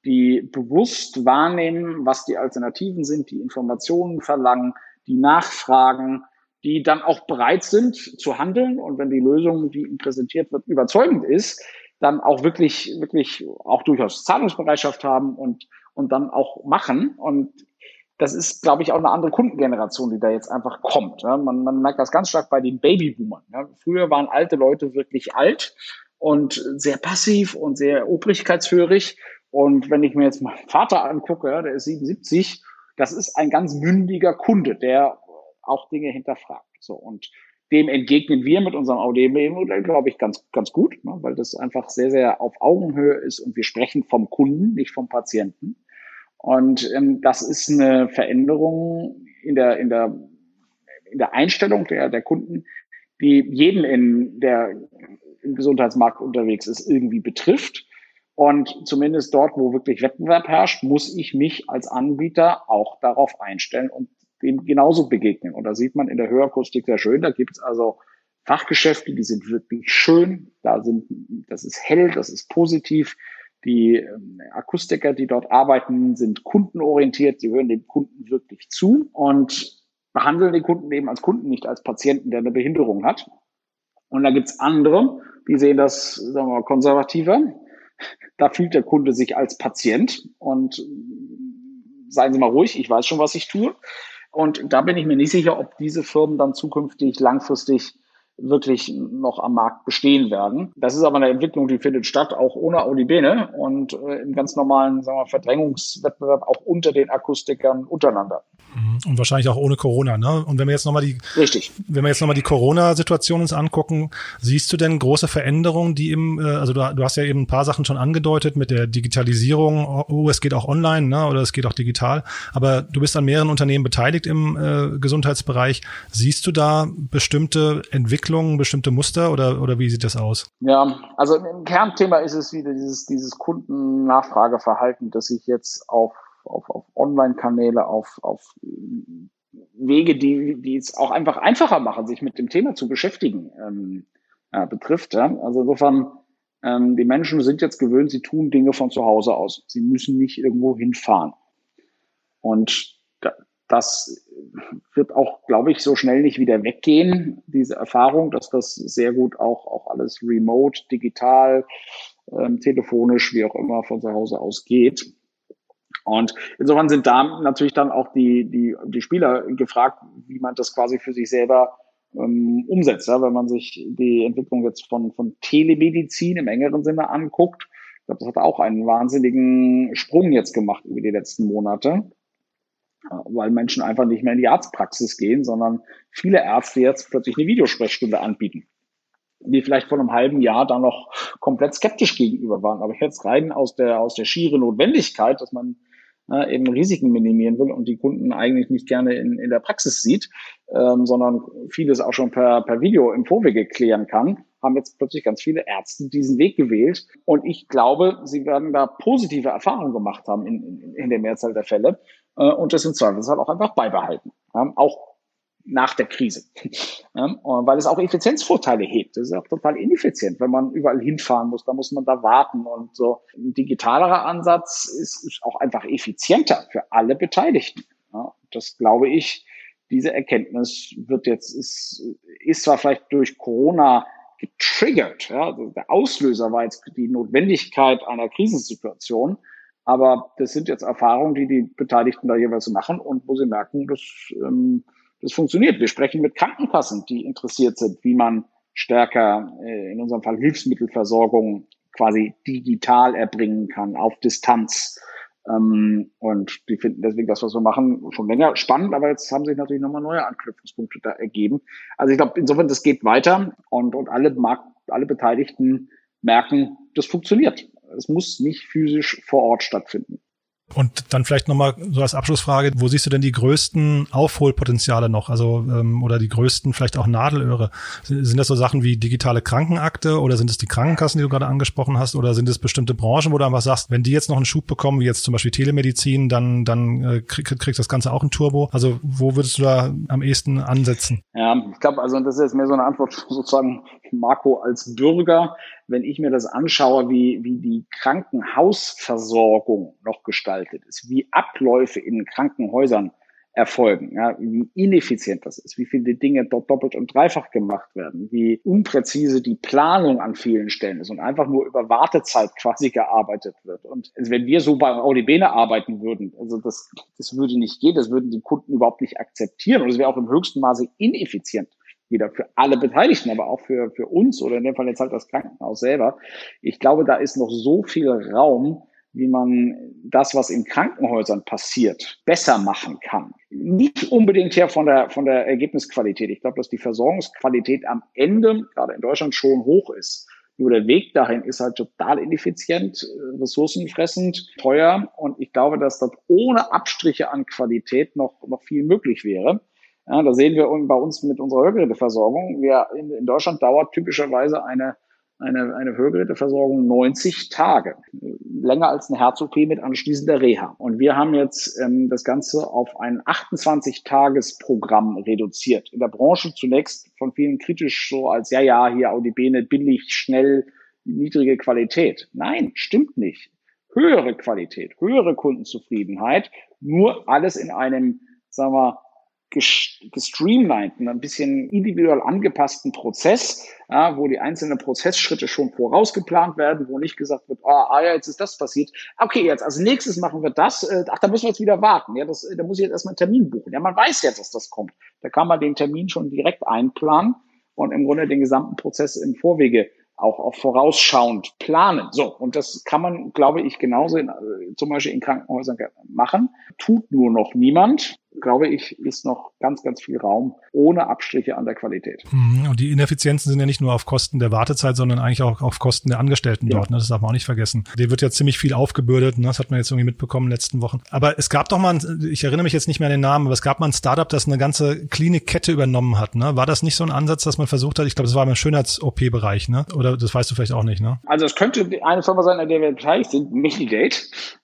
die bewusst wahrnehmen, was die Alternativen sind, die Informationen verlangen, die nachfragen, die dann auch bereit sind zu handeln. Und wenn die Lösung, die ihnen präsentiert wird, überzeugend ist, dann auch wirklich, wirklich auch durchaus Zahlungsbereitschaft haben und, und dann auch machen. Und das ist, glaube ich, auch eine andere Kundengeneration, die da jetzt einfach kommt. Man, man merkt das ganz stark bei den Babyboomern. Früher waren alte Leute wirklich alt und sehr passiv und sehr obrigkeitshörig. Und wenn ich mir jetzt meinen Vater angucke, der ist 77, das ist ein ganz mündiger Kunde, der auch Dinge hinterfragt. So und dem entgegnen wir mit unserem AUD-Modell, glaube ich, ganz, ganz gut, ne, weil das einfach sehr, sehr auf Augenhöhe ist und wir sprechen vom Kunden, nicht vom Patienten. Und ähm, das ist eine Veränderung in der, in der, in der Einstellung der, der Kunden, die jeden in der im Gesundheitsmarkt unterwegs ist, irgendwie betrifft. Und zumindest dort, wo wirklich Wettbewerb herrscht, muss ich mich als Anbieter auch darauf einstellen und dem genauso begegnen. Und da sieht man in der Hörakustik sehr schön, da gibt es also Fachgeschäfte, die sind wirklich schön, da sind, das ist hell, das ist positiv. Die ähm, Akustiker, die dort arbeiten, sind kundenorientiert, sie hören dem Kunden wirklich zu und behandeln den Kunden eben als Kunden, nicht als Patienten, der eine Behinderung hat. Und da gibt's andere, die sehen das, sagen wir mal, konservativer. Da fühlt der Kunde sich als Patient und seien Sie mal ruhig, ich weiß schon, was ich tue. Und da bin ich mir nicht sicher, ob diese Firmen dann zukünftig langfristig wirklich noch am Markt bestehen werden. Das ist aber eine Entwicklung, die findet statt, auch ohne Audibene und äh, im ganz normalen sagen wir, Verdrängungswettbewerb auch unter den Akustikern untereinander. Mhm. Und wahrscheinlich auch ohne Corona, ne? Und wenn wir jetzt nochmal die, Richtig. wenn wir jetzt nochmal die Corona-Situation uns angucken, siehst du denn große Veränderungen, die im, äh, also du, du hast ja eben ein paar Sachen schon angedeutet mit der Digitalisierung, oh, es geht auch online, ne? Oder es geht auch digital. Aber du bist an mehreren Unternehmen beteiligt im äh, Gesundheitsbereich. Siehst du da bestimmte Entwicklungen, bestimmte Muster oder, oder wie sieht das aus? Ja, also im Kernthema ist es wieder dieses, dieses Kundennachfrageverhalten, das sich jetzt auf auf, auf Online-Kanäle, auf, auf Wege, die, die es auch einfach einfacher machen, sich mit dem Thema zu beschäftigen, ähm, ja, betrifft. Ja? Also insofern, ähm, die Menschen sind jetzt gewöhnt, sie tun Dinge von zu Hause aus. Sie müssen nicht irgendwo hinfahren. Und das wird auch, glaube ich, so schnell nicht wieder weggehen, diese Erfahrung, dass das sehr gut auch, auch alles remote, digital, ähm, telefonisch, wie auch immer von zu Hause aus geht. Und insofern sind da natürlich dann auch die, die, die Spieler gefragt, wie man das quasi für sich selber ähm, umsetzt. Ja, wenn man sich die Entwicklung jetzt von, von Telemedizin im engeren Sinne anguckt, ich glaube, das hat auch einen wahnsinnigen Sprung jetzt gemacht über die letzten Monate, weil Menschen einfach nicht mehr in die Arztpraxis gehen, sondern viele Ärzte jetzt plötzlich eine Videosprechstunde anbieten die vielleicht vor einem halben Jahr da noch komplett skeptisch gegenüber waren. Aber jetzt rein aus der, aus der schieren Notwendigkeit, dass man äh, eben Risiken minimieren will und die Kunden eigentlich nicht gerne in, in der Praxis sieht, ähm, sondern vieles auch schon per, per Video im Vorwege klären kann, haben jetzt plötzlich ganz viele Ärzte diesen Weg gewählt. Und ich glaube, sie werden da positive Erfahrungen gemacht haben in, in, in der Mehrzahl der Fälle äh, und das im Zweifelsfall auch einfach beibehalten. Auch nach der Krise. Ja, weil es auch Effizienzvorteile hebt. Das ist auch total ineffizient, wenn man überall hinfahren muss. Da muss man da warten. Und so ein digitalerer Ansatz ist, auch einfach effizienter für alle Beteiligten. Das glaube ich, diese Erkenntnis wird jetzt, ist, ist zwar vielleicht durch Corona getriggert. Ja, der Auslöser war jetzt die Notwendigkeit einer Krisensituation. Aber das sind jetzt Erfahrungen, die die Beteiligten da jeweils machen und wo sie merken, dass ähm, das funktioniert. Wir sprechen mit Krankenkassen, die interessiert sind, wie man stärker, äh, in unserem Fall Hilfsmittelversorgung quasi digital erbringen kann, auf Distanz. Ähm, und die finden deswegen das, was wir machen, schon länger spannend, aber jetzt haben sich natürlich nochmal neue Anknüpfungspunkte da ergeben. Also ich glaube, insofern, das geht weiter und, und alle, Markt, alle Beteiligten merken, das funktioniert. Es muss nicht physisch vor Ort stattfinden. Und dann vielleicht nochmal so als Abschlussfrage, wo siehst du denn die größten Aufholpotenziale noch? Also ähm, oder die größten vielleicht auch Nadelöhre? Sind das so Sachen wie digitale Krankenakte oder sind es die Krankenkassen, die du gerade angesprochen hast, oder sind es bestimmte Branchen, wo du einfach sagst, wenn die jetzt noch einen Schub bekommen, wie jetzt zum Beispiel Telemedizin, dann, dann äh, kriegt krieg das Ganze auch ein Turbo? Also wo würdest du da am ehesten ansetzen? Ja, ich glaube, also das ist jetzt mehr so eine Antwort sozusagen Marco als Bürger wenn ich mir das anschaue, wie, wie die Krankenhausversorgung noch gestaltet ist, wie Abläufe in Krankenhäusern erfolgen, ja, wie ineffizient das ist, wie viele Dinge dort doppelt und dreifach gemacht werden, wie unpräzise die Planung an vielen Stellen ist und einfach nur über Wartezeit quasi gearbeitet wird. Und wenn wir so bei Audibene arbeiten würden, also das, das würde nicht gehen, das würden die Kunden überhaupt nicht akzeptieren und es wäre auch im höchsten Maße ineffizient wieder für alle Beteiligten, aber auch für, für uns oder in dem Fall jetzt halt das Krankenhaus selber. Ich glaube, da ist noch so viel Raum, wie man das, was in Krankenhäusern passiert, besser machen kann. Nicht unbedingt her von der, von der Ergebnisqualität. Ich glaube, dass die Versorgungsqualität am Ende, gerade in Deutschland, schon hoch ist. Nur der Weg dahin ist halt total ineffizient, ressourcenfressend, teuer. Und ich glaube, dass dort ohne Abstriche an Qualität noch, noch viel möglich wäre. Ja, da sehen wir bei uns mit unserer Hörgeräteversorgung. Wir, in, in Deutschland dauert typischerweise eine, eine, eine Hörgeräteversorgung 90 Tage. Länger als eine Herz-OP mit anschließender Reha. Und wir haben jetzt ähm, das Ganze auf ein 28-Tages-Programm reduziert. In der Branche zunächst von vielen kritisch so als, ja, ja, hier Audibene billig, schnell, niedrige Qualität. Nein, stimmt nicht. Höhere Qualität, höhere Kundenzufriedenheit, nur alles in einem, sagen wir, gestreamlinten, ein bisschen individuell angepassten Prozess, ja, wo die einzelnen Prozessschritte schon vorausgeplant werden, wo nicht gesagt wird, ah, ah ja, jetzt ist das passiert. Okay, jetzt als nächstes machen wir das. Äh, ach, da müssen wir jetzt wieder warten. Ja, das, da muss ich jetzt erstmal einen Termin buchen. Ja, man weiß ja, dass das kommt. Da kann man den Termin schon direkt einplanen und im Grunde den gesamten Prozess im Vorwege auch, auch vorausschauend planen. So, und das kann man, glaube ich, genauso in, äh, zum Beispiel in Krankenhäusern machen. Tut nur noch niemand glaube ich, ist noch ganz, ganz viel Raum ohne Abstriche an der Qualität. Mhm, und die Ineffizienzen sind ja nicht nur auf Kosten der Wartezeit, sondern eigentlich auch auf Kosten der Angestellten ja. dort. Ne? Das darf man auch nicht vergessen. Der wird ja ziemlich viel aufgebürdet. Ne? Das hat man jetzt irgendwie mitbekommen in den letzten Wochen. Aber es gab doch mal, ein, ich erinnere mich jetzt nicht mehr an den Namen, aber es gab mal ein Startup, das eine ganze Klinikkette übernommen hat. Ne? War das nicht so ein Ansatz, dass man versucht hat? Ich glaube, das war im Schönheits-OP-Bereich, ne? Oder das weißt du vielleicht auch nicht, ne? Also es könnte eine Firma sein, an der wir beteiligt sind, Medidate.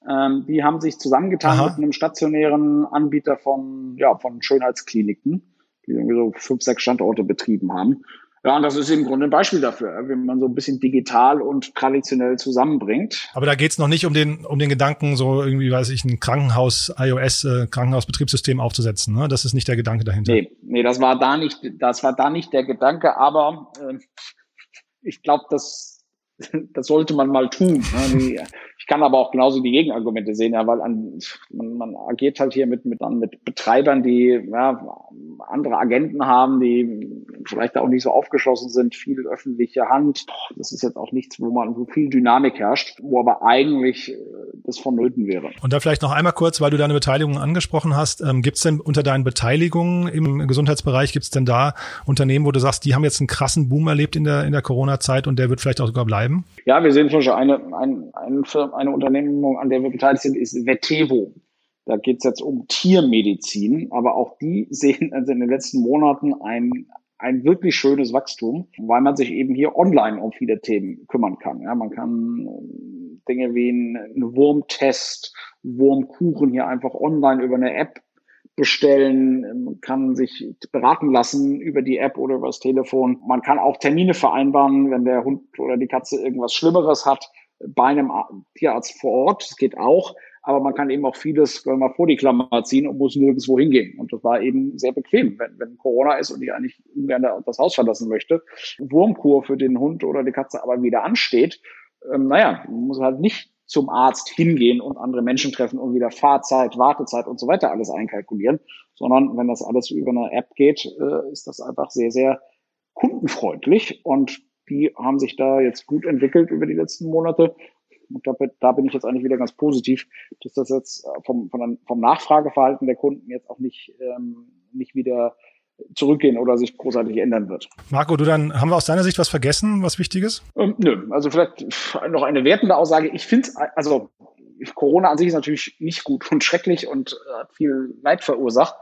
Ähm, die haben sich zusammengetan Aha. mit einem stationären Anbieter von, ja, von Schönheitskliniken, die irgendwie so fünf, sechs Standorte betrieben haben. Ja, und das ist im Grunde ein Beispiel dafür, wie man so ein bisschen digital und traditionell zusammenbringt. Aber da geht's noch nicht um den, um den Gedanken, so irgendwie, weiß ich, ein Krankenhaus, iOS, äh, Krankenhausbetriebssystem aufzusetzen. Ne? Das ist nicht der Gedanke dahinter. Nee, nee, das war da nicht, das war da nicht der Gedanke, aber äh, ich glaube, das, das sollte man mal tun. Ne? Ich kann aber auch genauso die Gegenargumente sehen, ja, weil an, man, man agiert halt hier mit, mit, mit Betreibern, die ja, andere Agenten haben, die vielleicht auch nicht so aufgeschlossen sind, viel öffentliche Hand. Das ist jetzt auch nichts, wo man wo viel Dynamik herrscht, wo aber eigentlich äh, das vonnöten wäre. Und da vielleicht noch einmal kurz, weil du deine Beteiligung angesprochen hast, ähm, gibt es denn unter deinen Beteiligungen im Gesundheitsbereich, gibt es denn da Unternehmen, wo du sagst, die haben jetzt einen krassen Boom erlebt in der, in der Corona-Zeit und der wird vielleicht auch sogar bleiben? Ja, wir sehen zum Beispiel eine, ein, eine, Firma, eine Unternehmung, an der wir beteiligt sind, ist Vetevo. Da geht es jetzt um Tiermedizin, aber auch die sehen also in den letzten Monaten ein, ein wirklich schönes Wachstum, weil man sich eben hier online um viele Themen kümmern kann. Ja, man kann äh, Dinge wie einen Wurmtest, Wurmkuchen hier einfach online über eine App bestellen, man kann sich beraten lassen über die App oder über das Telefon. Man kann auch Termine vereinbaren, wenn der Hund oder die Katze irgendwas Schlimmeres hat, bei einem Tierarzt vor Ort. Das geht auch aber man kann eben auch vieles wenn man vor die Klammer ziehen und muss nirgendwo hingehen. Und das war eben sehr bequem, wenn, wenn Corona ist und ich eigentlich ungern das Haus verlassen möchte. Wurmkur für den Hund oder die Katze aber wieder ansteht, ähm, naja, man muss halt nicht zum Arzt hingehen und andere Menschen treffen und wieder Fahrzeit, Wartezeit und so weiter alles einkalkulieren, sondern wenn das alles über eine App geht, äh, ist das einfach sehr, sehr kundenfreundlich und die haben sich da jetzt gut entwickelt über die letzten Monate und da, da bin ich jetzt eigentlich wieder ganz positiv, dass das jetzt vom, vom, vom Nachfrageverhalten der Kunden jetzt auch nicht, ähm, nicht wieder zurückgehen oder sich großartig ändern wird. Marco, du dann haben wir aus deiner Sicht was vergessen, was Wichtiges? Ähm, nö, also vielleicht noch eine wertende Aussage. Ich finde also Corona an sich ist natürlich nicht gut und schrecklich und hat viel Leid verursacht.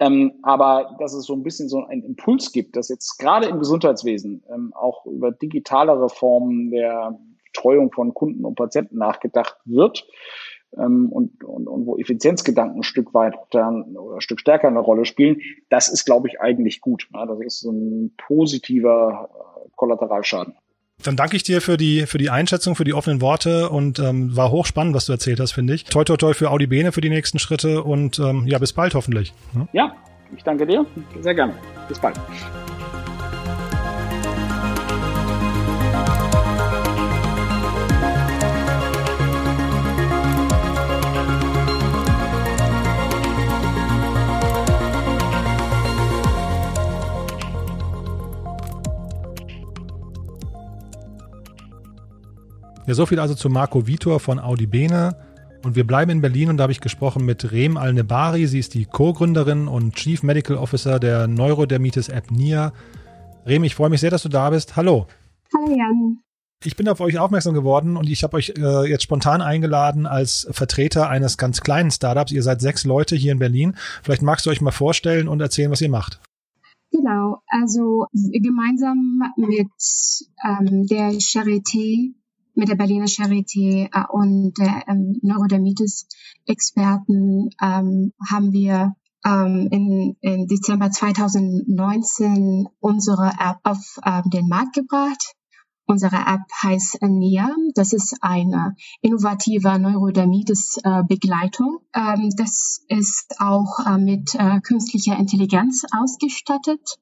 Ähm, aber dass es so ein bisschen so einen Impuls gibt, dass jetzt gerade im Gesundheitswesen ähm, auch über digitalere Formen der Betreuung von Kunden und Patienten nachgedacht wird ähm, und, und, und wo Effizienzgedanken ein Stück weit dann, oder ein Stück stärker eine Rolle spielen, das ist, glaube ich, eigentlich gut. Ja, das ist so ein positiver äh, Kollateralschaden. Dann danke ich dir für die, für die Einschätzung, für die offenen Worte und ähm, war hochspannend, was du erzählt hast, finde ich. Toi, toi, toi für Audi Bene für die nächsten Schritte und ähm, ja, bis bald hoffentlich. Ja, ich danke dir. Sehr gerne. Bis bald. Ja, so viel also zu Marco Vitor von Audi Bene. Und wir bleiben in Berlin und da habe ich gesprochen mit Rem Al-Nebari. Sie ist die Co-Gründerin und Chief Medical Officer der Neurodermitis-App NIA. Rem, ich freue mich sehr, dass du da bist. Hallo. Hallo Jan. Ich bin auf euch aufmerksam geworden und ich habe euch äh, jetzt spontan eingeladen als Vertreter eines ganz kleinen Startups. Ihr seid sechs Leute hier in Berlin. Vielleicht magst du euch mal vorstellen und erzählen, was ihr macht. Genau, also gemeinsam mit ähm, der Charité mit der Berliner Charité äh, und der ähm, Neurodermitis-Experten ähm, haben wir ähm, in, in Dezember 2019 unsere App auf äh, den Markt gebracht. Unsere App heißt NIA. Das ist eine innovative Neurodermitis-Begleitung. Äh, ähm, das ist auch äh, mit äh, künstlicher Intelligenz ausgestattet.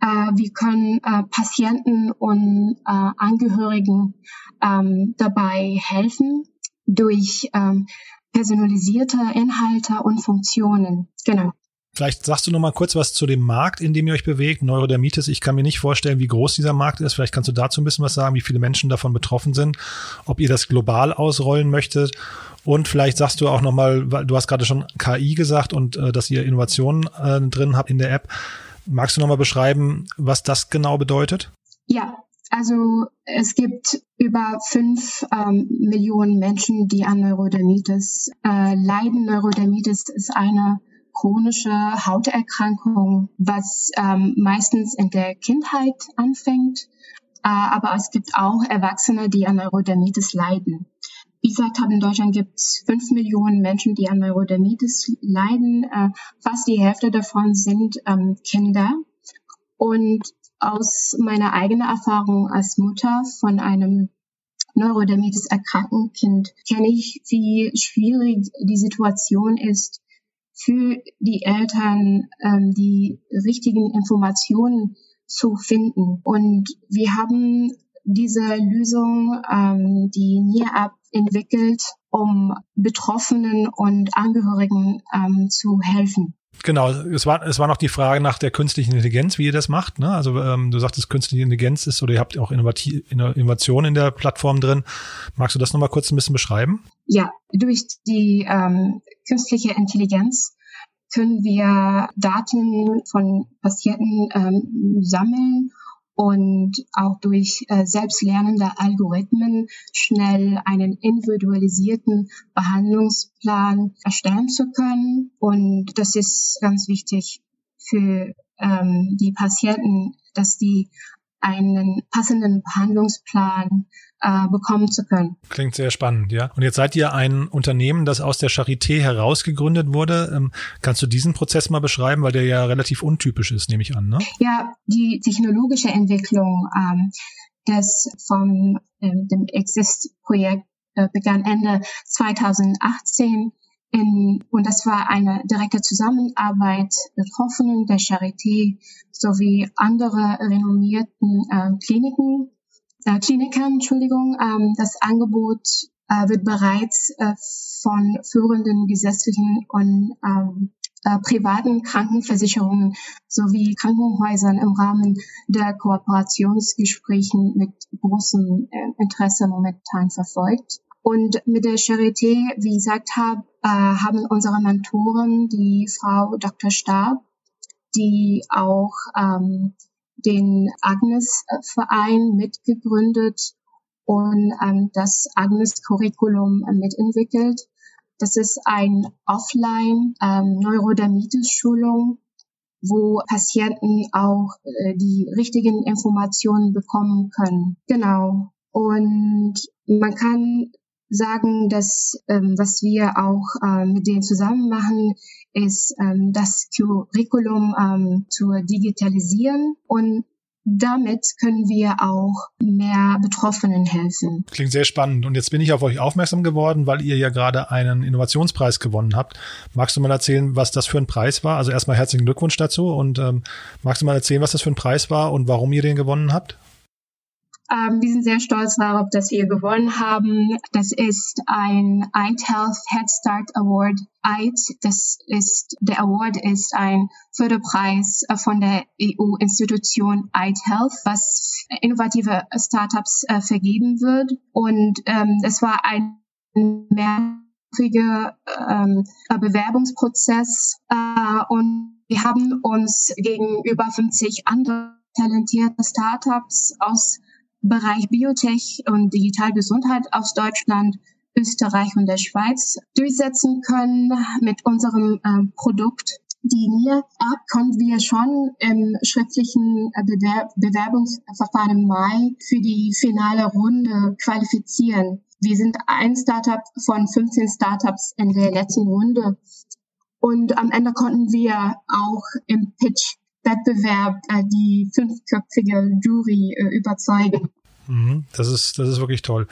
Äh, wir können äh, Patienten und äh, Angehörigen ähm, dabei helfen durch ähm, personalisierte Inhalte und Funktionen. Genau. Vielleicht sagst du noch mal kurz was zu dem Markt, in dem ihr euch bewegt, Neurodermitis. Ich kann mir nicht vorstellen, wie groß dieser Markt ist. Vielleicht kannst du dazu ein bisschen was sagen, wie viele Menschen davon betroffen sind, ob ihr das global ausrollen möchtet. Und vielleicht sagst du auch noch mal, du hast gerade schon KI gesagt und äh, dass ihr Innovationen äh, drin habt in der App. Magst du nochmal beschreiben, was das genau bedeutet? Ja, also es gibt über fünf ähm, Millionen Menschen, die an Neurodermitis äh, leiden. Neurodermitis ist eine chronische Hauterkrankung, was ähm, meistens in der Kindheit anfängt. Äh, aber es gibt auch Erwachsene, die an Neurodermitis leiden. Wie gesagt habe, in Deutschland gibt es fünf Millionen Menschen, die an Neurodermitis leiden. Äh, fast die Hälfte davon sind ähm, Kinder. Und aus meiner eigenen Erfahrung als Mutter von einem Neurodermitis erkrankten Kind kenne ich, wie schwierig die Situation ist für die Eltern, ähm, die richtigen Informationen zu finden. Und wir haben diese Lösung, ähm, die NIR-App entwickelt, um Betroffenen und Angehörigen ähm, zu helfen. Genau, es war, es war noch die Frage nach der künstlichen Intelligenz, wie ihr das macht. Ne? Also ähm, du sagtest, künstliche Intelligenz ist oder ihr habt auch Innovation in der Plattform drin. Magst du das nochmal kurz ein bisschen beschreiben? Ja, durch die ähm, künstliche Intelligenz können wir Daten von Patienten ähm, sammeln und auch durch äh, selbstlernende Algorithmen schnell einen individualisierten Behandlungsplan erstellen zu können. Und das ist ganz wichtig für ähm, die Patienten, dass die einen passenden Behandlungsplan äh, bekommen zu können. Klingt sehr spannend, ja. Und jetzt seid ihr ein Unternehmen, das aus der Charité herausgegründet wurde. Ähm, kannst du diesen Prozess mal beschreiben, weil der ja relativ untypisch ist, nehme ich an, ne? Ja, die technologische Entwicklung ähm, des vom ähm, dem Exist-Projekt äh, begann Ende 2018 in, und das war eine direkte Zusammenarbeit Betroffenen der Charité sowie andere renommierten äh, Kliniken, äh, Klinikern, Entschuldigung. Ähm, das Angebot äh, wird bereits äh, von führenden gesetzlichen und ähm, äh, privaten Krankenversicherungen sowie Krankenhäusern im Rahmen der Kooperationsgesprächen mit großem äh, Interesse momentan verfolgt. Und mit der Charité, wie ich gesagt habe, äh, haben unsere Mentoren, die Frau Dr. Stab, die auch ähm, den Agnes-Verein mitgegründet und ähm, das Agnes-Curriculum mitentwickelt. Das ist ein Offline-Neurodermitis-Schulung, ähm, wo Patienten auch äh, die richtigen Informationen bekommen können. Genau. Und man kann sagen, dass ähm, was wir auch ähm, mit denen zusammen machen, ist ähm, das Curriculum ähm, zu digitalisieren und damit können wir auch mehr Betroffenen helfen. Klingt sehr spannend. Und jetzt bin ich auf euch aufmerksam geworden, weil ihr ja gerade einen Innovationspreis gewonnen habt. Magst du mal erzählen, was das für ein Preis war? Also erstmal herzlichen Glückwunsch dazu. Und ähm, magst du mal erzählen, was das für ein Preis war und warum ihr den gewonnen habt? Ähm, wir sind sehr stolz darauf, dass wir gewonnen haben. Das ist ein EIT Health Head Start Award. EIT, das ist, der Award ist ein Förderpreis von der EU-Institution EIT Health, was innovative Startups äh, vergeben wird. Und ähm, es war ein mehrjähriger ähm, Bewerbungsprozess äh, und wir haben uns gegenüber 50 andere talentierte Startups aus Bereich Biotech und Digitalgesundheit aus Deutschland, Österreich und der Schweiz durchsetzen können mit unserem äh, Produkt. Die NIR-App konnten wir schon im schriftlichen äh, Bewer Bewerbungsverfahren im Mai für die finale Runde qualifizieren. Wir sind ein Startup von 15 Startups in der letzten Runde. Und am Ende konnten wir auch im Pitch Wettbewerb äh, die fünfköpfige Jury äh, überzeugen. Mhm, das ist, das ist wirklich toll.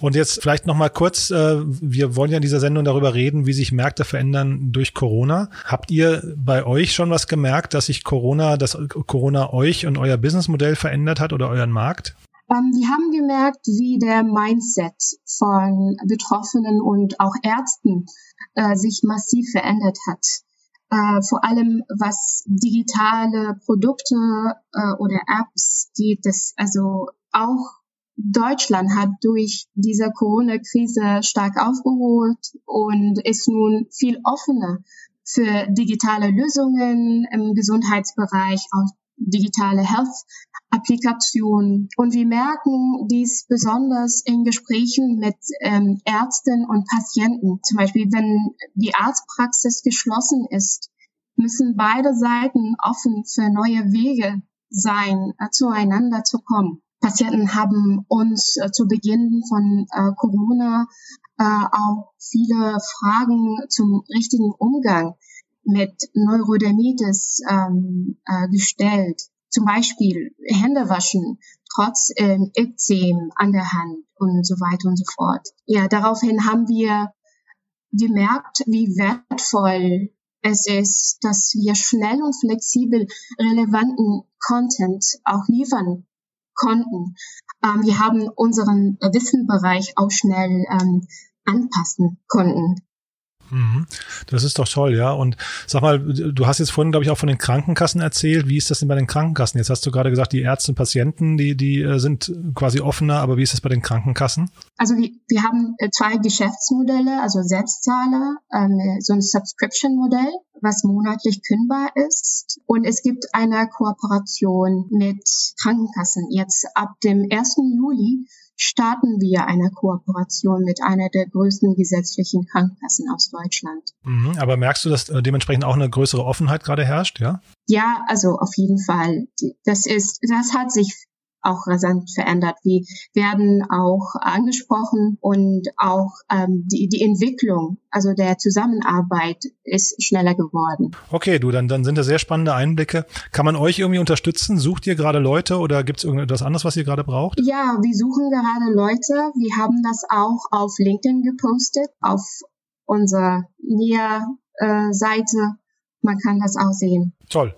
Und jetzt vielleicht noch mal kurz, äh, wir wollen ja in dieser Sendung darüber reden, wie sich Märkte verändern durch Corona. Habt ihr bei euch schon was gemerkt, dass sich Corona, dass Corona euch und euer Businessmodell verändert hat oder euren Markt? Ähm, wir haben gemerkt, wie der Mindset von Betroffenen und auch Ärzten äh, sich massiv verändert hat äh, vor allem was digitale Produkte oder Apps geht, das also auch Deutschland hat durch diese Corona-Krise stark aufgeholt und ist nun viel offener für digitale Lösungen im Gesundheitsbereich, auch digitale Health-Applikationen. Und wir merken dies besonders in Gesprächen mit ähm, Ärzten und Patienten. Zum Beispiel, wenn die Arztpraxis geschlossen ist, müssen beide Seiten offen für neue Wege sein, äh, zueinander zu kommen. Patienten haben uns äh, zu Beginn von äh, Corona äh, auch viele Fragen zum richtigen Umgang mit Neurodermitis ähm, äh, gestellt. Zum Beispiel Hände waschen, trotz ähm, an der Hand und so weiter und so fort. Ja, daraufhin haben wir gemerkt, wie wertvoll es ist, dass wir schnell und flexibel relevanten Content auch liefern konnten. Ähm, wir haben unseren Wissenbereich auch schnell ähm, anpassen konnten. Mhm. Das ist doch toll, ja. Und sag mal, du hast jetzt vorhin, glaube ich, auch von den Krankenkassen erzählt. Wie ist das denn bei den Krankenkassen? Jetzt hast du gerade gesagt, die Ärzte und Patienten, die, die äh, sind quasi offener, aber wie ist das bei den Krankenkassen? Also wir, wir haben äh, zwei Geschäftsmodelle, also Selbstzahler, ähm, so ein Subscription-Modell, was monatlich kündbar ist. Und es gibt eine Kooperation mit Krankenkassen. Jetzt ab dem 1. Juli starten wir eine Kooperation mit einer der größten gesetzlichen Krankenkassen aus Deutschland. Mhm, aber merkst du, dass äh, dementsprechend auch eine größere Offenheit gerade herrscht, ja? Ja, also auf jeden Fall. Das ist, das hat sich auch rasant verändert. Wir werden auch angesprochen und auch ähm, die, die Entwicklung, also der Zusammenarbeit ist schneller geworden. Okay, du, dann, dann sind das sehr spannende Einblicke. Kann man euch irgendwie unterstützen? Sucht ihr gerade Leute oder gibt es irgendetwas anderes, was ihr gerade braucht? Ja, wir suchen gerade Leute. Wir haben das auch auf LinkedIn gepostet, auf unserer NIA-Seite. Man kann das auch sehen. Toll.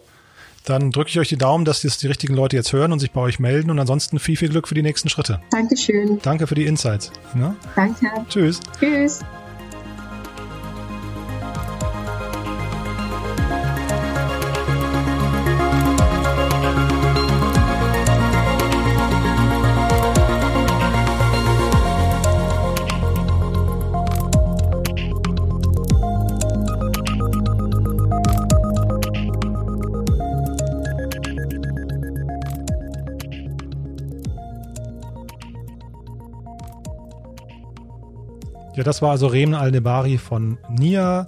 Dann drücke ich euch die Daumen, dass das die richtigen Leute jetzt hören und sich bei euch melden. Und ansonsten viel, viel Glück für die nächsten Schritte. Dankeschön. Danke für die Insights. Ja? Danke. Tschüss. Tschüss. Das war also Remen Al-Nebari von NIA.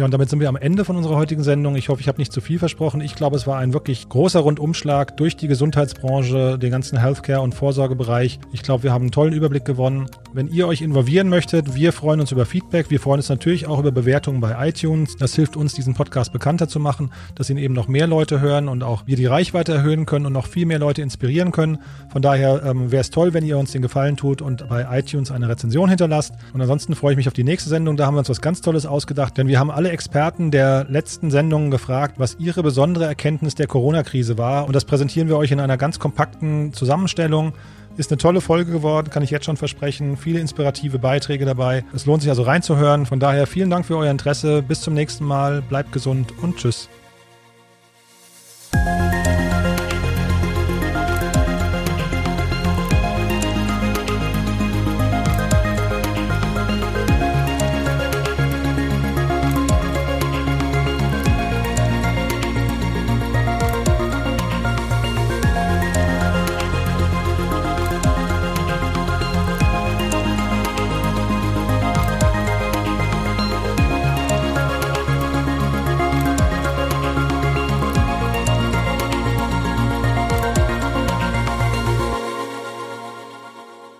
Ja, und damit sind wir am Ende von unserer heutigen Sendung. Ich hoffe, ich habe nicht zu viel versprochen. Ich glaube, es war ein wirklich großer Rundumschlag durch die Gesundheitsbranche, den ganzen Healthcare- und Vorsorgebereich. Ich glaube, wir haben einen tollen Überblick gewonnen. Wenn ihr euch involvieren möchtet, wir freuen uns über Feedback. Wir freuen uns natürlich auch über Bewertungen bei iTunes. Das hilft uns, diesen Podcast bekannter zu machen, dass ihn eben noch mehr Leute hören und auch wir die Reichweite erhöhen können und noch viel mehr Leute inspirieren können. Von daher ähm, wäre es toll, wenn ihr uns den Gefallen tut und bei iTunes eine Rezension hinterlasst. Und ansonsten freue ich mich auf die nächste Sendung. Da haben wir uns was ganz Tolles ausgedacht, denn wir haben Experten der letzten Sendungen gefragt, was ihre besondere Erkenntnis der Corona-Krise war. Und das präsentieren wir euch in einer ganz kompakten Zusammenstellung. Ist eine tolle Folge geworden, kann ich jetzt schon versprechen. Viele inspirative Beiträge dabei. Es lohnt sich also reinzuhören. Von daher vielen Dank für euer Interesse. Bis zum nächsten Mal. Bleibt gesund und tschüss.